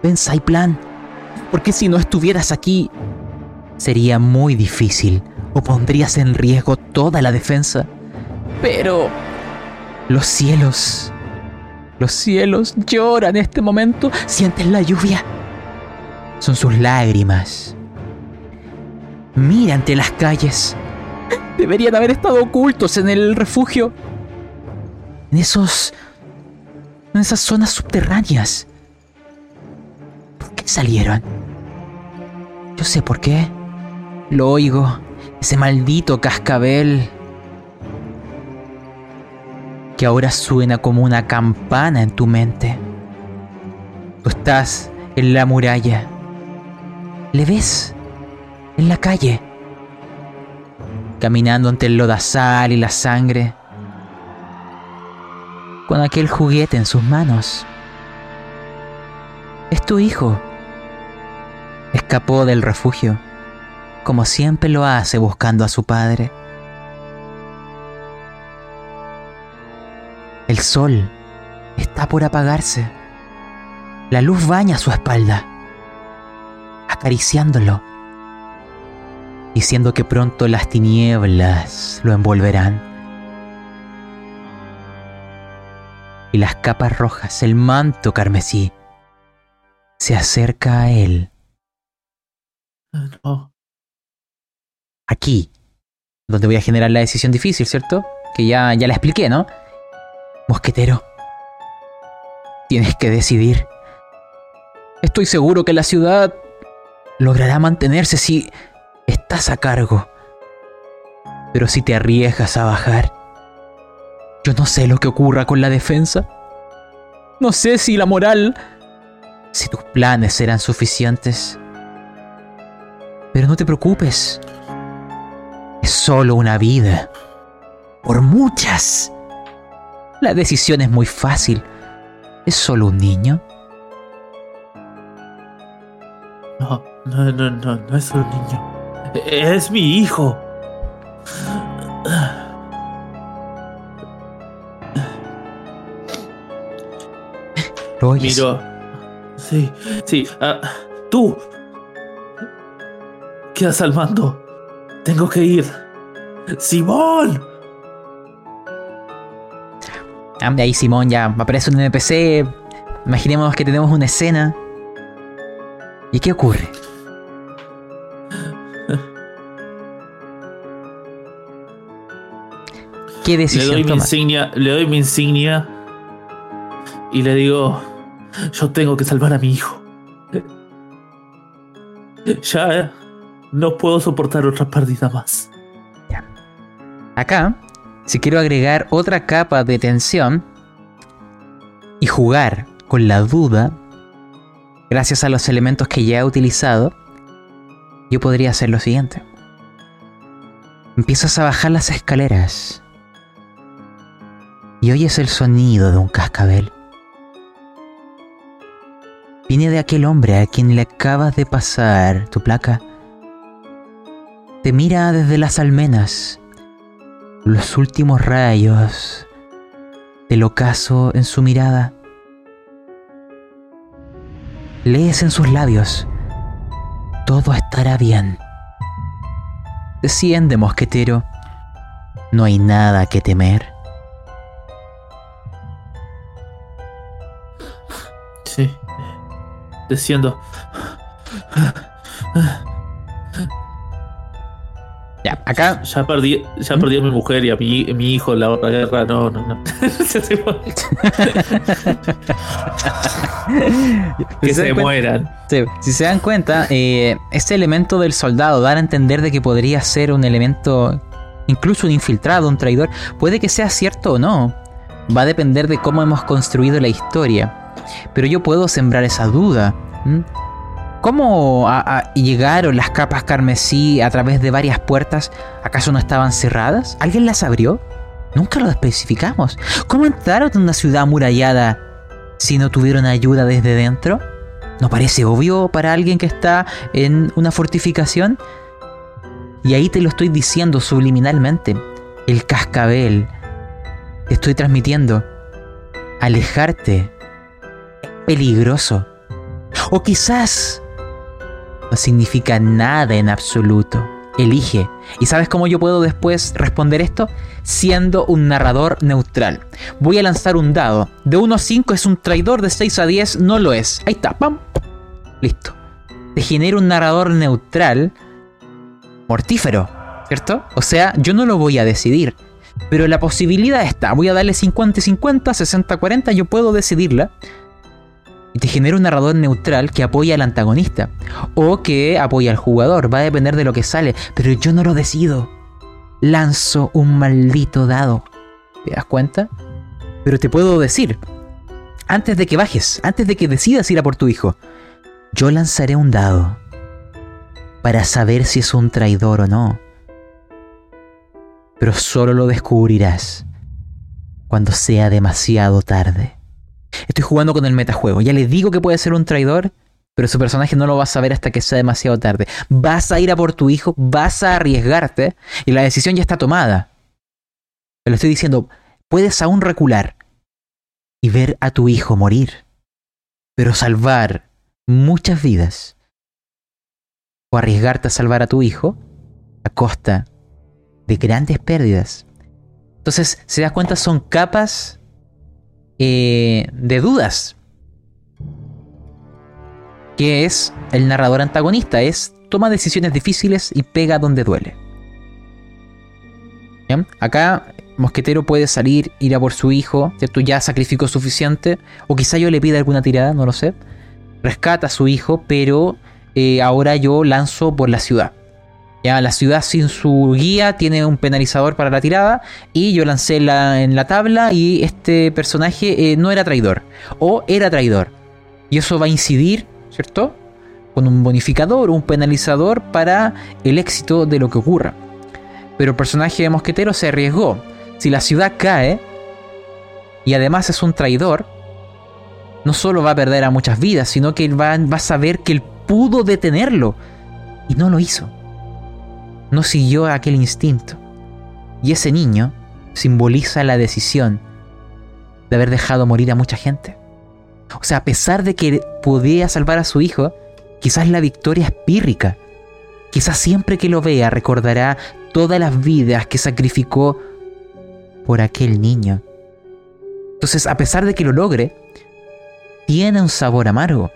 pensa y plan. Porque si no estuvieras aquí, sería muy difícil o pondrías en riesgo toda la defensa. Pero los cielos, los cielos lloran en este momento. ¿Sientes la lluvia? Son sus lágrimas. Mira ante las calles. Deberían haber estado ocultos en el refugio. En esos... En esas zonas subterráneas. ¿Por qué salieron? Yo sé por qué. Lo oigo. Ese maldito cascabel. Que ahora suena como una campana en tu mente. Tú estás en la muralla. ¿Le ves? En la calle. Caminando ante el lodazal y la sangre. Con aquel juguete en sus manos. Es tu hijo. Escapó del refugio, como siempre lo hace buscando a su padre. El sol está por apagarse. La luz baña su espalda, acariciándolo, diciendo que pronto las tinieblas lo envolverán. Y las capas rojas, el manto carmesí, se acerca a él. No. Aquí, donde voy a generar la decisión difícil, ¿cierto? Que ya, ya la expliqué, ¿no? Mosquetero, tienes que decidir. Estoy seguro que la ciudad logrará mantenerse si estás a cargo. Pero si te arriesgas a bajar, yo no sé lo que ocurra con la defensa. No sé si la moral, si tus planes serán suficientes. Pero no te preocupes. Es solo una vida. Por muchas. La decisión es muy fácil. ¿Es solo un niño? No, no, no, no, no es un niño. Es mi hijo. ¿Lo oyes? Miro. Sí, sí. ah, tú. Quedas al mando. Tengo que ir. Simón. Ah, de ahí Simón ya aparece un NPC. Imaginemos que tenemos una escena. ¿Y qué ocurre? ¿Qué Le decisión doy mi insignia, le doy mi insignia y le digo, yo tengo que salvar a mi hijo. Ya no puedo soportar otra pérdida más. Acá, si quiero agregar otra capa de tensión y jugar con la duda, gracias a los elementos que ya he utilizado, yo podría hacer lo siguiente. Empiezas a bajar las escaleras y oyes el sonido de un cascabel. Viene de aquel hombre a quien le acabas de pasar tu placa. Te mira desde las almenas, los últimos rayos del ocaso en su mirada. Lees en sus labios, todo estará bien. Desciende, mosquetero, no hay nada que temer. Desciendo. Ya, acá Ya perdí, ya perdí a mi mujer y a mi, mi hijo en la otra guerra. No, no, no. Que ¿Se mueran. Sí, si se dan cuenta, eh, este elemento del soldado, dar a entender de que podría ser un elemento, incluso un infiltrado, un traidor, puede que sea cierto o no. Va a depender de cómo hemos construido la historia. Pero yo puedo sembrar esa duda. ¿Cómo llegaron las capas carmesí a través de varias puertas? ¿Acaso no estaban cerradas? ¿Alguien las abrió? Nunca lo especificamos. ¿Cómo entraron en una ciudad amurallada si no tuvieron ayuda desde dentro? ¿No parece obvio para alguien que está en una fortificación? Y ahí te lo estoy diciendo subliminalmente. El cascabel. Te estoy transmitiendo. Alejarte. Peligroso. O quizás no significa nada en absoluto. Elige. ¿Y sabes cómo yo puedo después responder esto? Siendo un narrador neutral. Voy a lanzar un dado. De 1 a 5 es un traidor, de 6 a 10 no lo es. Ahí está, pam. Listo. Te genera un narrador neutral mortífero, ¿cierto? O sea, yo no lo voy a decidir. Pero la posibilidad está. Voy a darle 50 y 50, 60 40, yo puedo decidirla. Te genera un narrador neutral que apoya al antagonista. O que apoya al jugador. Va a depender de lo que sale. Pero yo no lo decido. Lanzo un maldito dado. ¿Te das cuenta? Pero te puedo decir. Antes de que bajes, antes de que decidas ir a por tu hijo, yo lanzaré un dado para saber si es un traidor o no. Pero solo lo descubrirás cuando sea demasiado tarde. Estoy jugando con el metajuego. Ya le digo que puede ser un traidor, pero su personaje no lo va a saber hasta que sea demasiado tarde. Vas a ir a por tu hijo, vas a arriesgarte y la decisión ya está tomada. Te lo estoy diciendo, puedes aún recular y ver a tu hijo morir, pero salvar muchas vidas o arriesgarte a salvar a tu hijo a costa de grandes pérdidas. Entonces, se das cuenta, son capas eh, de dudas. Que es el narrador antagonista, es toma decisiones difíciles y pega donde duele. Acá Mosquetero puede salir, ir a por su hijo, ¿cierto? Ya sacrificó suficiente, o quizá yo le pida alguna tirada, no lo sé. Rescata a su hijo, pero eh, ahora yo lanzo por la ciudad. Ya la ciudad sin su guía tiene un penalizador para la tirada y yo lancé la, en la tabla y este personaje eh, no era traidor o era traidor. Y eso va a incidir, ¿cierto? Con un bonificador un penalizador para el éxito de lo que ocurra. Pero el personaje de Mosquetero se arriesgó. Si la ciudad cae y además es un traidor, no solo va a perder a muchas vidas, sino que él va, va a saber que él pudo detenerlo y no lo hizo no siguió aquel instinto. Y ese niño simboliza la decisión de haber dejado morir a mucha gente. O sea, a pesar de que podía salvar a su hijo, quizás la victoria es pírrica. Quizás siempre que lo vea recordará todas las vidas que sacrificó por aquel niño. Entonces, a pesar de que lo logre, tiene un sabor amargo.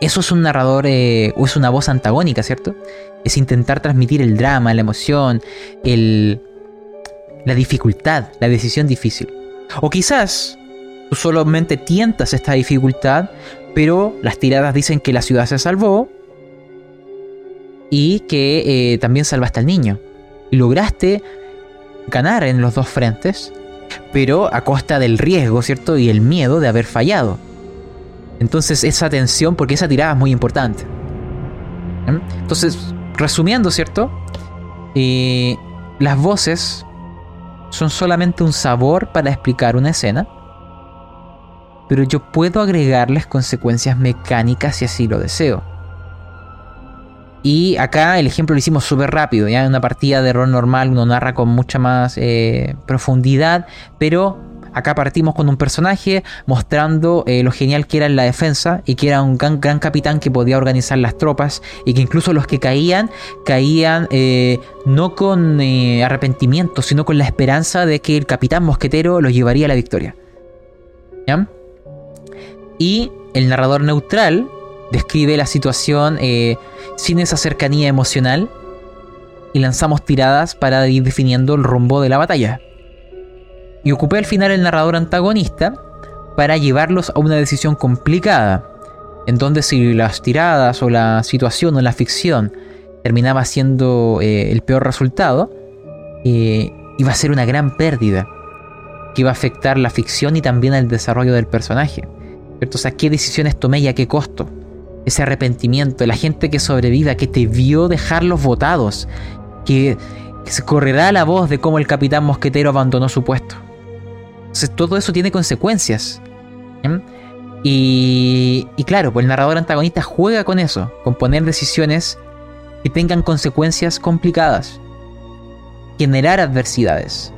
Eso es un narrador eh, o es una voz antagónica, ¿cierto? Es intentar transmitir el drama, la emoción, el, la dificultad, la decisión difícil. O quizás tú solamente tientas esta dificultad, pero las tiradas dicen que la ciudad se salvó y que eh, también salvaste al niño. Lograste ganar en los dos frentes, pero a costa del riesgo, ¿cierto? Y el miedo de haber fallado. Entonces esa tensión, porque esa tirada es muy importante. Entonces, resumiendo, ¿cierto? Eh, las voces son solamente un sabor para explicar una escena, pero yo puedo agregarles consecuencias mecánicas si así lo deseo. Y acá el ejemplo lo hicimos súper rápido, ya en una partida de rol normal uno narra con mucha más eh, profundidad, pero acá partimos con un personaje mostrando eh, lo genial que era en la defensa y que era un gran, capitán que podía organizar las tropas y que incluso los que caían caían eh, no con arrepentimiento, sino con la esperanza de que el capitán mosquetero los llevaría a la victoria. Y el narrador neutral describe la situación eh, sin esa cercanía emocional y lanzamos tiradas para ir definiendo el rumbo de la batalla. Y ocupé al final el narrador antagonista para llevarlos a una decisión complicada, en donde si las tiradas o la situación o la ficción terminaba siendo eh, el peor resultado, eh, iba a ser una gran pérdida, que iba a afectar la ficción y también el desarrollo del personaje. ¿Cierto? O sea, ¿qué decisiones tomé y a qué costo? ese arrepentimiento, la gente que sobreviva, que te vio dejarlos votados, que, se correrá la voz de cómo el capitán mosquetero abandonó su puesto. Todo eso tiene consecuencias. Y, y, claro, pues el narrador antagonista juega con eso, con poner decisiones que tengan consecuencias complicadas, generar adversidades.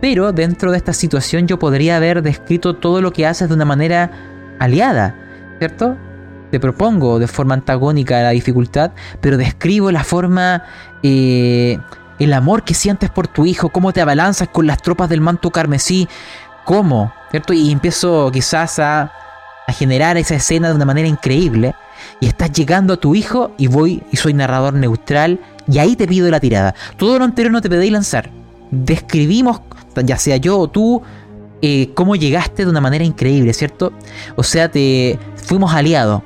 Pero dentro de esta situación yo podría haber descrito todo lo que haces de una manera aliada, ¿cierto? te propongo de forma antagónica la dificultad, pero describo la forma, eh, el amor que sientes por tu hijo, cómo te abalanzas con las tropas del manto carmesí, cómo, ¿cierto? Y empiezo quizás a, a generar esa escena de una manera increíble. Y estás llegando a tu hijo y voy y soy narrador neutral y ahí te pido la tirada. Todo lo anterior no te pedí lanzar. Describimos, ya sea yo o tú, eh, cómo llegaste de una manera increíble, ¿cierto? O sea, te fuimos aliados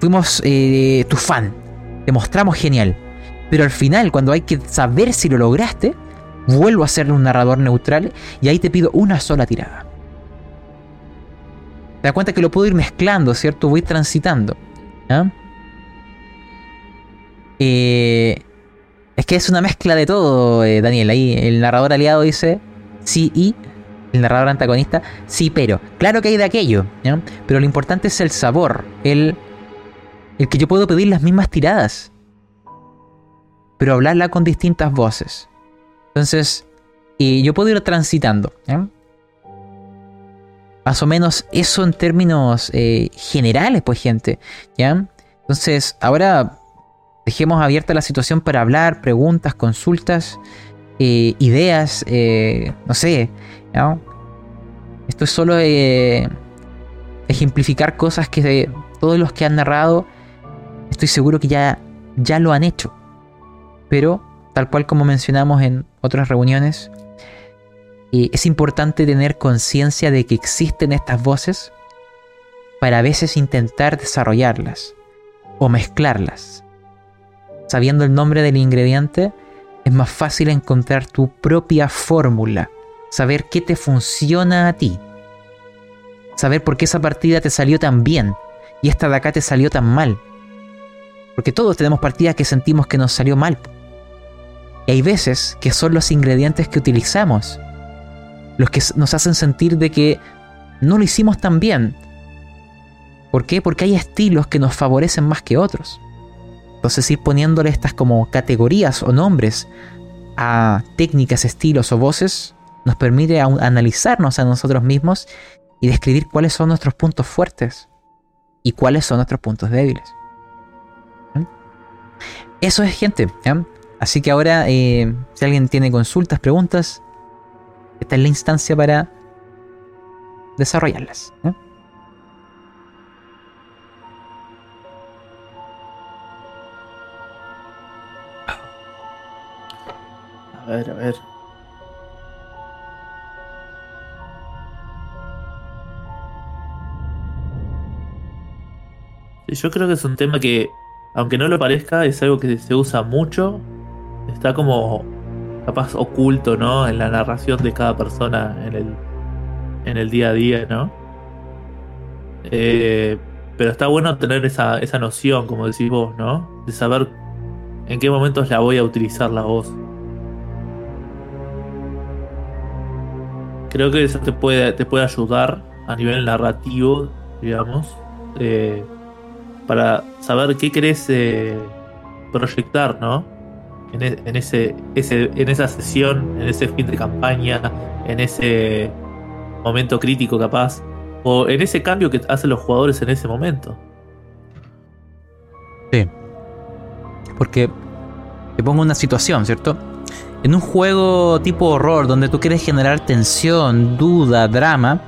fuimos eh, tu fan, te mostramos genial. Pero al final, cuando hay que saber si lo lograste, vuelvo a ser un narrador neutral y ahí te pido una sola tirada. Te das cuenta que lo puedo ir mezclando, ¿cierto? Voy transitando. Eh, es que es una mezcla de todo, eh, Daniel. Ahí el narrador aliado dice sí y el narrador antagonista sí, pero. Claro que hay de aquello, pero lo importante es el sabor, el el que yo puedo pedir las mismas tiradas, pero hablarla con distintas voces. Entonces, y yo puedo ir transitando. Más o menos eso en términos eh, generales, pues gente. ¿ya? Entonces, ahora dejemos abierta la situación para hablar, preguntas, consultas, eh, ideas, eh, no sé. Esto es solo ejemplificar cosas que todos los que han narrado estoy seguro que ya, ya lo han hecho. Pero, tal cual como mencionamos en otras reuniones, eh, es importante tener conciencia de que existen estas voces para a veces intentar desarrollarlas o mezclarlas. Sabiendo el nombre del ingrediente, es más fácil encontrar tu propia fórmula, saber qué te funciona a ti, saber por qué esa partida te salió tan bien y esta de acá te salió tan mal porque todos tenemos partidas que sentimos que nos salió mal. Y hay veces que son los ingredientes que utilizamos los que nos hacen sentir de que no lo hicimos tan bien. ¿Por qué? Porque hay estilos que nos favorecen más que otros. Entonces ir poniéndole estas como categorías o nombres a técnicas, estilos o voces nos permite analizarnos a nosotros mismos y describir cuáles son nuestros puntos fuertes y cuáles son nuestros puntos débiles. Eso es gente. Así que ahora, eh, si alguien tiene consultas, preguntas, esta es la instancia para desarrollarlas. A ver, a ver. Yo creo que es un tema que aunque no lo parezca, es algo que se usa mucho. Está como capaz oculto, ¿no? En la narración de cada persona en el, en el día a día, ¿no? Eh, pero está bueno tener esa, esa noción, como decís vos, ¿no? De saber en qué momentos la voy a utilizar la voz. Creo que eso te puede, te puede ayudar a nivel narrativo, digamos, eh, para saber qué querés eh, proyectar, ¿no? En, e- ese, en esa sesión, en ese fin de campaña, en ese momento crítico capaz, o en ese cambio que hacen los jugadores en ese momento. Sí. Porque te pongo una situación, ¿cierto? En un juego tipo horror donde tú quieres generar tensión, duda, drama,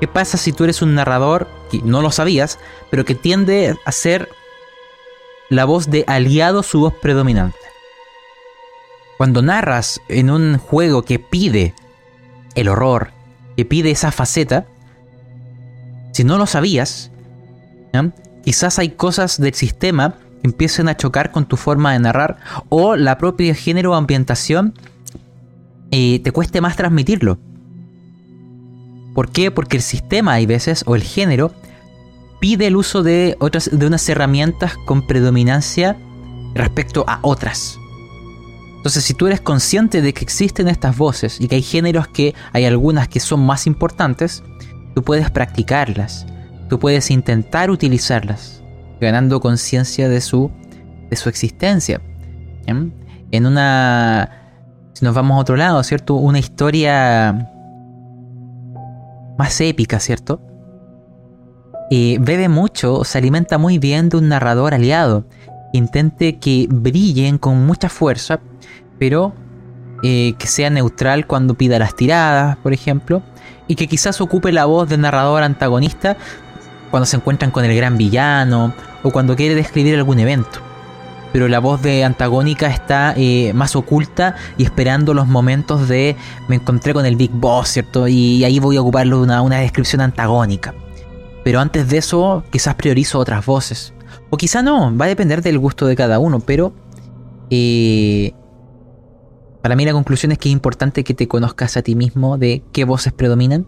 ¿qué pasa si tú eres un narrador que no lo sabías, pero que tiende a ser la voz de aliado su voz predominante? Cuando narras en un juego que pide el horror, que pide esa faceta, si no lo sabías, quizás hay cosas del sistema que empiecen a chocar con tu forma de narrar o la propia género o ambientación eh, te cueste más transmitirlo. ¿Por qué? Porque el sistema hay veces o el género pide el uso de otras de unas herramientas con predominancia respecto a otras. Entonces, si tú eres consciente de que existen estas voces y que hay géneros que hay algunas que son más importantes, tú puedes practicarlas, tú puedes intentar utilizarlas, ganando conciencia de su, de su existencia. En una, si nos vamos a otro lado, ¿cierto? Una historia más épica, ¿cierto? Eh, bebe mucho, se alimenta muy bien de un narrador aliado. Intente que brillen con mucha fuerza, pero eh, que sea neutral cuando pida las tiradas, por ejemplo, y que quizás ocupe la voz del narrador antagonista cuando se encuentran con el gran villano o cuando quiere describir algún evento. Pero la voz de antagónica está eh, más oculta y esperando los momentos de me encontré con el Big Boss, ¿cierto? Y ahí voy a ocuparlo de una, una descripción antagónica. Pero antes de eso, quizás priorizo otras voces. O quizá no, va a depender del gusto de cada uno, pero eh, para mí la conclusión es que es importante que te conozcas a ti mismo de qué voces predominan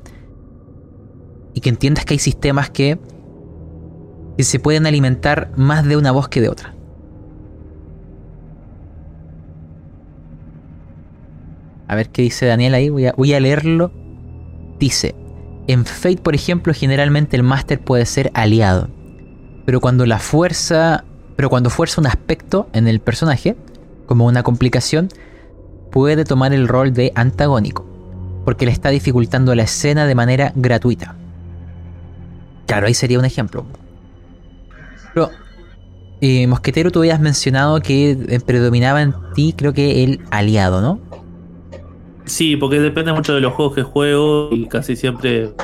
y que entiendas que hay sistemas que, se pueden alimentar más de una voz que de otra. A ver qué dice Daniel ahí, voy a, voy a leerlo. Dice, en Fate, por ejemplo, generalmente el máster puede ser aliado. Pero cuando la fuerza. Pero cuando fuerza un aspecto en el personaje, como una complicación, puede tomar el rol de antagónico. Porque le está dificultando la escena de manera gratuita. Claro, ahí sería un ejemplo. Pero. eh, Mosquetero, tú habías mencionado que eh, predominaba en ti, creo que el aliado, ¿no? Sí, porque depende mucho de los juegos que juego y casi siempre.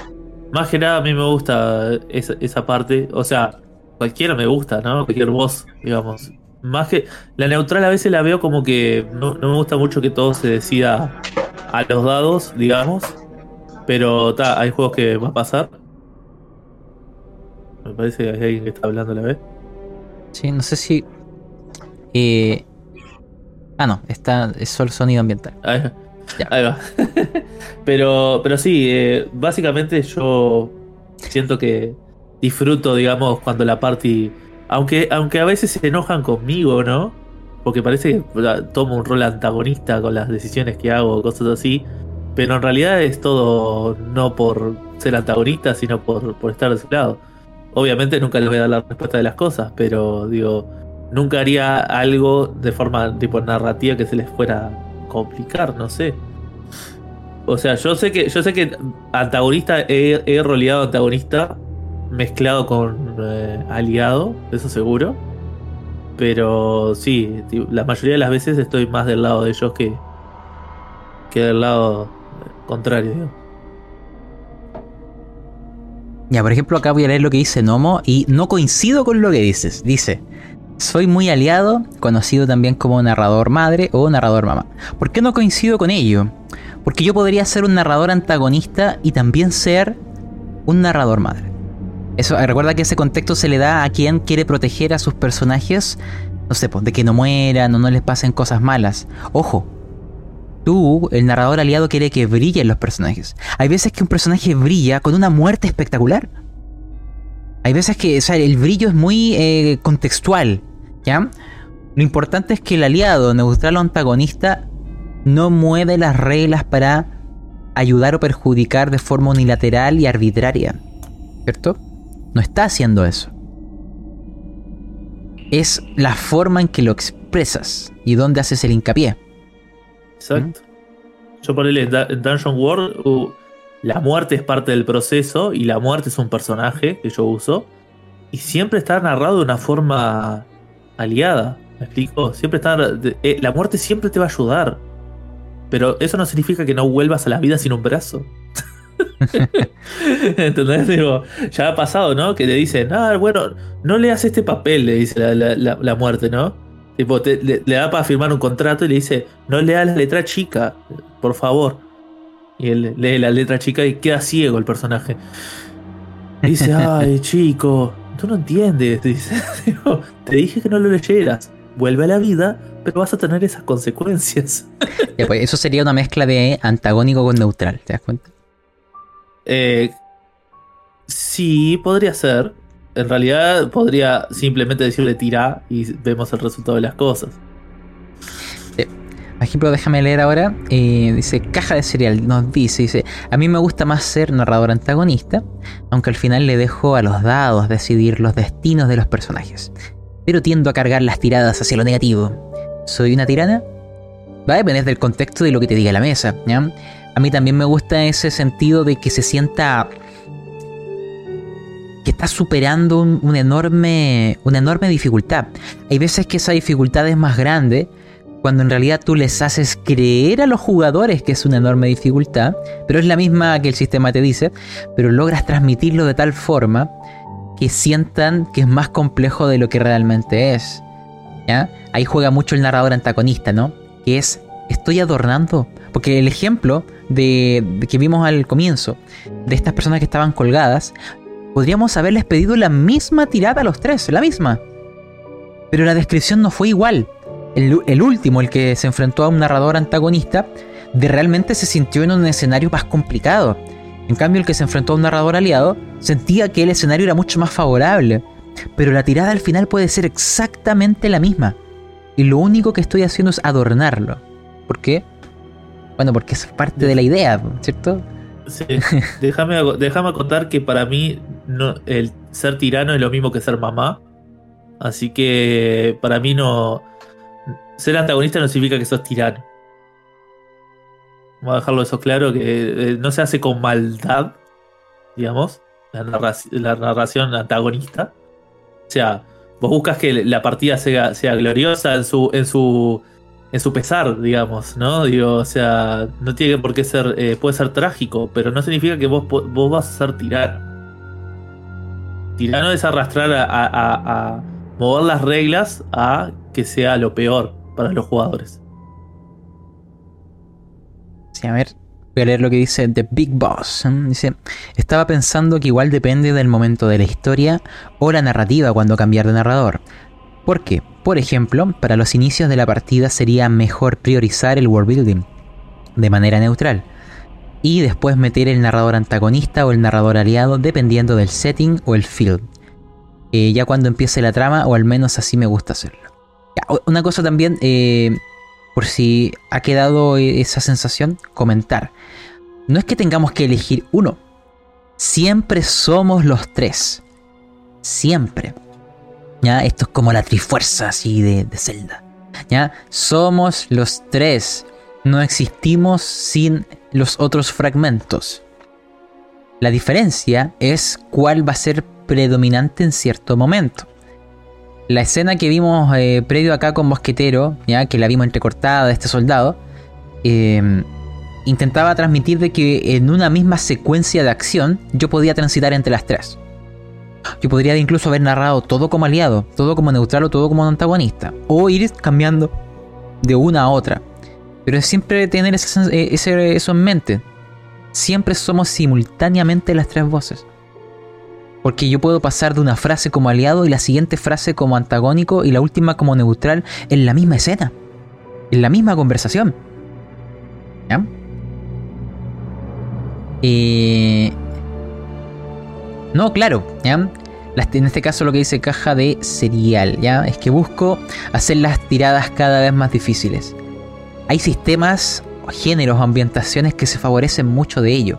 Más que nada a mí me gusta esa, esa parte. O sea, cualquiera me gusta, ¿no? Cualquier voz, digamos. Más que. La neutral a veces la veo como que no, no me gusta mucho que todo se decida a los dados, digamos. Pero ta, hay juegos que va a pasar. Me parece que hay alguien que está hablando a la vez. Sí, no sé si. eh, Ah, no, está, es solo sonido ambiental. Ahí va. Ya. Ahí va. pero, pero sí, eh, básicamente yo siento que disfruto, digamos, cuando la party. Aunque, aunque a veces se enojan conmigo, ¿no? Porque parece que tomo un rol antagonista con las decisiones que hago, cosas así. Pero en realidad es todo no por ser antagonista, sino por, por estar de su lado. Obviamente nunca les voy a dar la respuesta de las cosas, pero digo, nunca haría algo de forma tipo narrativa que se les fuera a complicar, no sé. O sea, yo sé que, yo sé que antagonista he, he roleado antagonista mezclado con eh, aliado, eso seguro. Pero sí, la mayoría de las veces estoy más del lado de ellos que, que del lado eh, contrario. digo. Ya, por ejemplo, acá voy a leer lo que dice Nomo y no coincido con lo que dices. Dice, soy muy aliado, conocido también como narrador madre o narrador mamá. ¿Por qué no coincido con ello? Porque yo podría ser un narrador antagonista y también ser un narrador madre. Eso, eh, recuerda que ese contexto se le da a quien quiere proteger a sus personajes, no sé, pues, de que no mueran o no les pasen cosas malas. Ojo, tú, el narrador aliado, quiere que brillen los personajes. Hay veces que un personaje brilla con una muerte espectacular. Hay veces que o sea, el brillo es muy eh, contextual, ¿ya? Lo importante es que el aliado, neutral o antagonista, no mueve las reglas para ayudar o perjudicar de forma unilateral y arbitraria, ¿cierto? No está haciendo eso. Es la forma en que lo expresas y dónde haces el hincapié. Exacto. Yo por en Dungeon World, la muerte es parte del proceso y la muerte es un personaje que yo uso. Y siempre está narrado de una forma aliada. ¿Me explico? Siempre está. eh, la muerte siempre te va a ayudar. Pero eso no significa que no vuelvas a la vida sin un brazo. ¿Entendés? Digo, ya ha pasado, ¿no? Que le dicen, ah, bueno, no leas este papel, le dice la, la- la- la muerte, ¿no? Tipo, te- le, le da para firmar un contrato y le dice, no leas la letra chica, por favor. Y él lee la letra chica y queda ciego el personaje. Y dice, ay, chico, tú no entiendes. Dice, Digo, te dije que no lo leyeras. Vuelve a la vida, pero vas a tener esas consecuencias. Ya, pues, eso sería una mezcla de antagónico con neutral, ¿te das cuenta? Eh, sí, podría ser. En realidad podría simplemente decirle tira y vemos el resultado de las cosas. Por ejemplo, déjame leer ahora. eh, dice, caja de cereal. Nos dice, dice, a mí me gusta más ser narrador antagonista, aunque al final le dejo a los dados decidir los destinos de los personajes. Pero tiendo a cargar las tiradas hacia lo negativo. ¿Soy una tirana? Va a depender del contexto de lo que te diga la mesa, ¿ya? A mí también me gusta ese sentido de que se sienta que está superando enorme, una enorme dificultad. Hay veces que esa dificultad es más grande cuando en realidad tú les haces creer a los jugadores que es una enorme dificultad, pero es la misma que el sistema te dice, pero logras transmitirlo de tal forma que sientan que es más complejo de lo que realmente es. ¿ya? Ahí juega mucho el narrador antagonista, ¿no? Que es, estoy adornando. Porque el ejemplo de, que vimos al comienzo, de estas personas que estaban colgadas, podríamos haberles pedido la misma tirada a los tres, la misma. Pero la descripción no fue igual. El, el último, el que se enfrentó a un narrador antagonista, de realmente se sintió en un escenario más complicado. En cambio, el que se enfrentó a un narrador aliado sentía que el escenario era mucho más favorable. Pero la tirada al final puede ser exactamente la misma. Y lo único que estoy haciendo es adornarlo. ¿Por qué? Bueno, porque es parte de la idea, ¿cierto? Sí, déjame, déjame contar que para mí el ser tirano es lo mismo que ser mamá. Así que para mí no. Ser antagonista no significa que sos tirano. Vamos a dejarlo eso claro, que eh, no se hace con maldad, digamos, la, la narración antagonista. O sea, vos buscas que la partida sea, sea gloriosa en su, en su en su pesar, digamos, ¿no? Digo, o sea, no tiene por qué ser, eh, puede ser trágico, pero no significa que vos, vos vas a ser tirano. Tirano es arrastrar a- a mover las reglas a que sea lo peor para los jugadores. Sí, a ver, voy a leer lo que dice The Big Boss. ¿eh? Dice, estaba pensando que igual depende del momento de la historia o la narrativa cuando cambiar de narrador. ¿Por qué? Por ejemplo, para los inicios de la partida sería mejor priorizar el world building de manera neutral y después meter el narrador antagonista o el narrador aliado dependiendo del setting o el field. Eh, ya cuando empiece la trama, o al menos así me gusta hacerlo. Una cosa también, eh, por si ha quedado eh, esa sensación, comentar. No es que tengamos que elegir uno. Siempre somos los tres. Siempre. ¿Ya? Esto es como la trifuerza así de, de Zelda. ¿Ya? Somos los tres. No existimos sin los otros fragmentos. La diferencia es cuál va a ser predominante en cierto momento. La escena que vimos eh, previo acá con Mosquetero, ya que la vimos entrecortada de este soldado, eh, intentaba transmitir de que en una misma secuencia de acción yo podía transitar entre las tres. Yo podría incluso haber narrado todo como aliado, todo como neutral o todo como antagonista, o ir cambiando de una a otra. Pero es siempre tener eh, ese- eso en mente. Siempre somos simultáneamente las tres voces. Porque yo puedo pasar de una frase como aliado y la siguiente frase como antagónico y la última como neutral en la misma escena. En la misma conversación. ¿Ya? Eh, No, claro, ¿ya? en este caso lo que dice caja de cereal, ¿ya? Es que busco hacer las tiradas cada vez más difíciles. Hay sistemas, géneros o ambientaciones que se favorecen mucho de ello.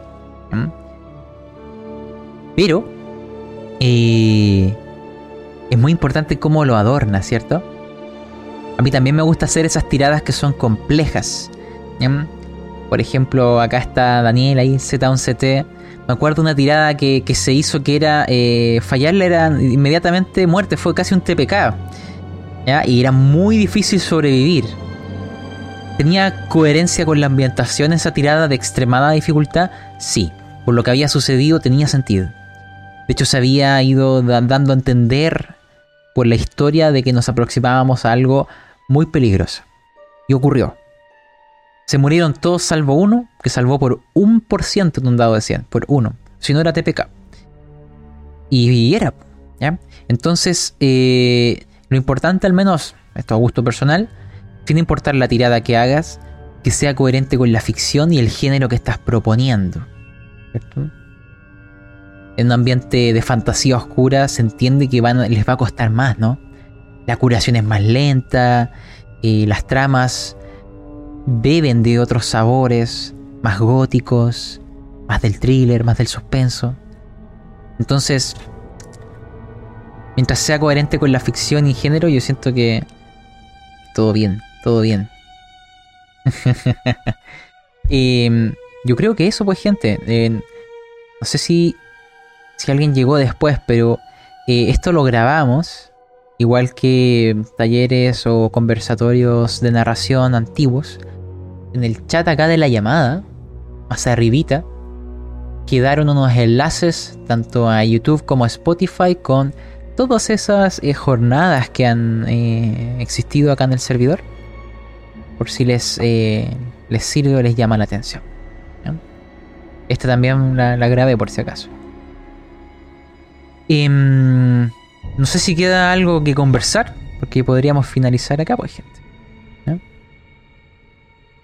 Pero eh, es muy importante cómo lo adorna, ¿cierto? A mí también me gusta hacer esas tiradas que son complejas. Por ejemplo, acá está Daniel ahí, Z1CT. Me acuerdo una tirada que, que se hizo que era eh, fallarle era inmediatamente muerte, fue casi un TPK. ¿ya? Y era muy difícil sobrevivir. ¿Tenía coherencia con la ambientación esa tirada de extremada dificultad? Sí, por lo que había sucedido tenía sentido. De hecho, se había ido da- dando a entender por la historia de que nos aproximábamos a algo muy peligroso. Y ocurrió. Se murieron todos salvo uno, que salvó por un por ciento de un dado de 100, por uno. Si no era TPK. Y, y era, ¿ya? Entonces, eh, lo importante al menos, esto a gusto personal, sin importar la tirada que hagas, que sea coherente con la ficción y el género que estás proponiendo. ¿cierto? En un ambiente de fantasía oscura se entiende que van, les va a costar más, ¿no? La curación es más lenta, eh, las tramas beben de otros sabores, más góticos, más del thriller, más del suspenso. Entonces, mientras sea coherente con la ficción y género, yo siento que todo bien, todo bien. Em, yo creo que eso, pues, gente. eh, no sé si, si alguien llegó después, pero eh, esto lo grabamos. Igual que talleres o conversatorios de narración antiguos. En el chat acá de la llamada, más arribita, quedaron unos enlaces tanto a YouTube como a Spotify con todas esas eh, jornadas que han eh, existido acá en el servidor. Por si les, eh, les sirve o les llama la atención. Esta también la, la grabé por si acaso. Em, no sé si queda algo que conversar, porque podríamos finalizar acá, pues, gente.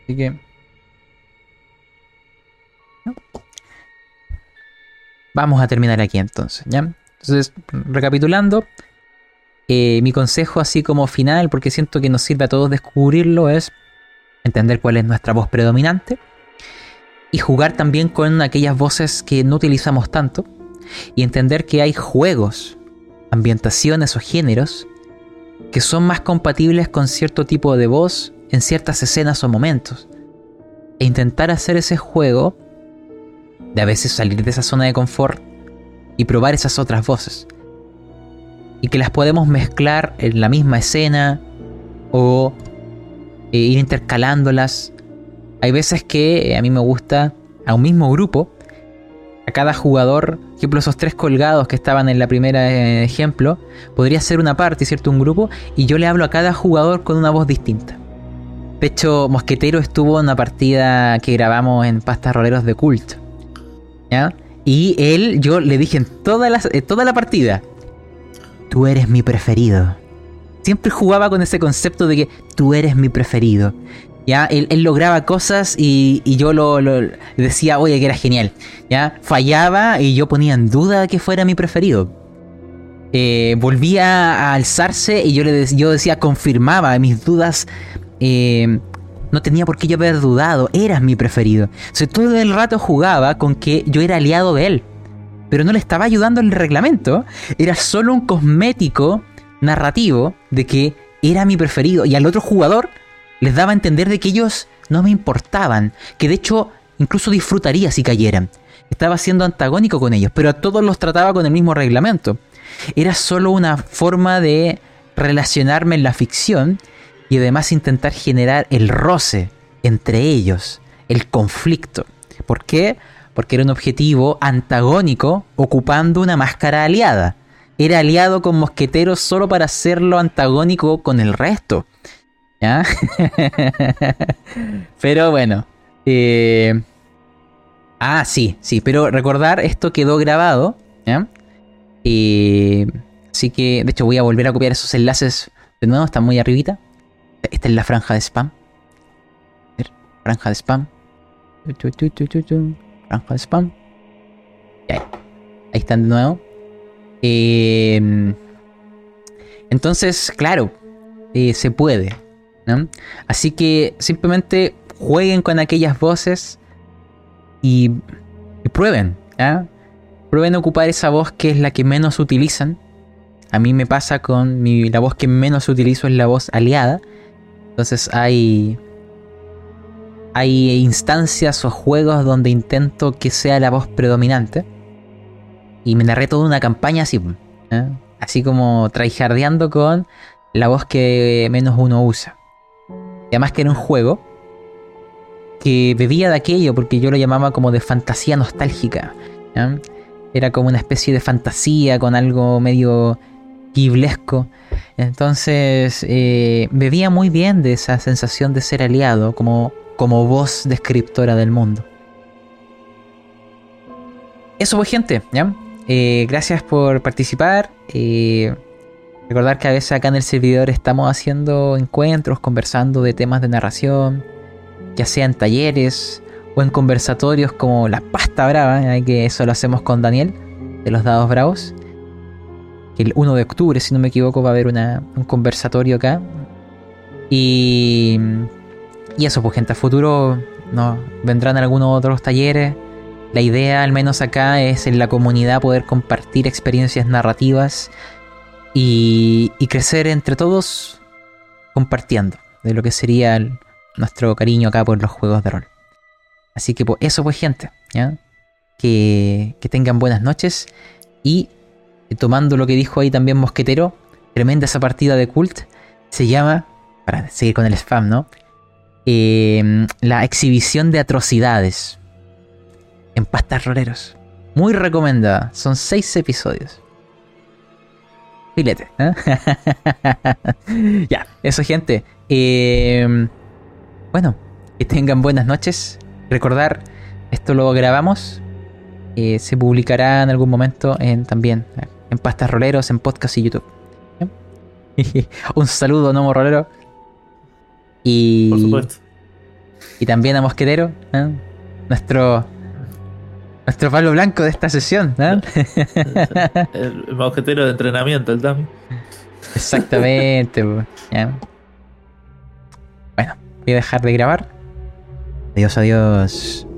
Así que. Vamos a terminar aquí entonces, ¿ya? Entonces, recapitulando, eh, mi consejo así como final, porque siento que nos sirve a todos descubrirlo, es entender cuál es nuestra voz predominante y jugar también con aquellas voces que no utilizamos tanto y entender que hay juegos, ambientaciones o géneros que son más compatibles con cierto tipo de voz en ciertas escenas o momentos. E intentar hacer ese juego de a veces salir de esa zona de confort y probar esas otras voces. Y que las podemos mezclar en la misma escena o eh, ir intercalándolas. Hay veces que eh, a mí me gusta a un mismo grupo, a cada jugador, ejemplo, esos tres colgados que estaban en la primera eh, ejemplo, podría ser una parte, ¿cierto? Un grupo, y yo le hablo a cada jugador con una voz distinta. De hecho, Mosquetero estuvo en una partida que grabamos en Pastas Roleros de Cult. ¿Ya? Y él, yo le dije en toda la, eh, toda la partida, tú eres mi preferido. Siempre jugaba con ese concepto de que tú eres mi preferido. ¿Ya? Él, lograba cosas y, yo lo, decía, oye, que era genial. ¿Ya? Fallaba y yo ponía en duda que fuera mi preferido. Eh, volvía a alzarse y yo, le yo decía, confirmaba mis dudas. eh, no tenía por qué yo haber dudado, eras mi preferido. O todo el rato jugaba con que yo era aliado de él. Pero no le estaba ayudando el reglamento. Era solo un cosmético narrativo de que era mi preferido. Y al otro jugador les daba a entender de que ellos no me importaban. Que de hecho incluso disfrutaría si cayeran. Estaba siendo antagónico con ellos, pero a todos los trataba con el mismo reglamento. Era solo una forma de relacionarme en la ficción y además intentar generar el roce entre ellos, el conflicto. ¿Por qué? Porque era un objetivo antagónico ocupando una máscara aliada. Era aliado con mosqueteros solo para hacerlo antagónico con el resto. ¿Ya? pero bueno. eh, Ah, sí, sí, pero recordar, esto quedó grabado. ¿ya? Así que, de hecho, voy a volver a copiar esos enlaces de nuevo, están muy arribita. Esta es la franja de spam. Franja de spam. Franja de spam. Y ahí. Ahí están de nuevo. Eh, entonces, claro, eh, se puede. Así que simplemente jueguen con aquellas voces y, prueben. Prueben ocupar esa voz que es la que menos utilizan. A mí me pasa con mi, la voz que menos utilizo es la voz aliada. Entonces hay hay instancias o juegos donde intento que sea la voz predominante. Y me narré toda una campaña así. Así como tryhardeando con la voz que menos uno usa. Además que era un juego que bebía de aquello porque yo lo llamaba como de fantasía nostálgica. Era como una especie de fantasía con algo medio giblesco. Entonces eh, bebía muy bien de esa sensación de ser aliado, como, como voz descriptora del mundo. Eso fue gente, ¿ya? Eh, gracias por participar. Eh, recordar que a veces acá en el servidor estamos haciendo encuentros, conversando de temas de narración, ya sea en talleres o en conversatorios como la pasta brava, ¿ya? que eso lo hacemos con Daniel de los dados bravos. El 1 de octubre, si no me equivoco, va a haber una, un conversatorio acá. Y, y eso, pues gente, a futuro no, vendrán algunos otros talleres. La idea, al menos acá, es en la comunidad poder compartir experiencias narrativas y, y crecer entre todos compartiendo de lo que sería nuestro cariño acá por los juegos de rol. Así que pues, eso pues gente, ¿ya? Que, que tengan buenas noches y eh, tomando lo que dijo ahí también Mosquetero, tremenda esa partida de cult, se llama, para seguir con el spam, ¿no? Eh, la exhibición de atrocidades en pastas roleros. Muy recomendada, son seis episodios. Filete, ¿eh? ya, eso gente. Eh, bueno, que tengan buenas noches. Recordar, esto lo grabamos. eh, se publicará en algún momento en, también eh, en pastas roleros, en podcast y YouTube. Un saludo, Nomo Rolero. Y, Por supuesto. y también a Mosquetero, nuestro nuestro palo blanco de esta sesión. ¿eh? El, el mosquetero de entrenamiento, el Tami. Exactamente. Bueno, voy a dejar de grabar. Adiós, adiós.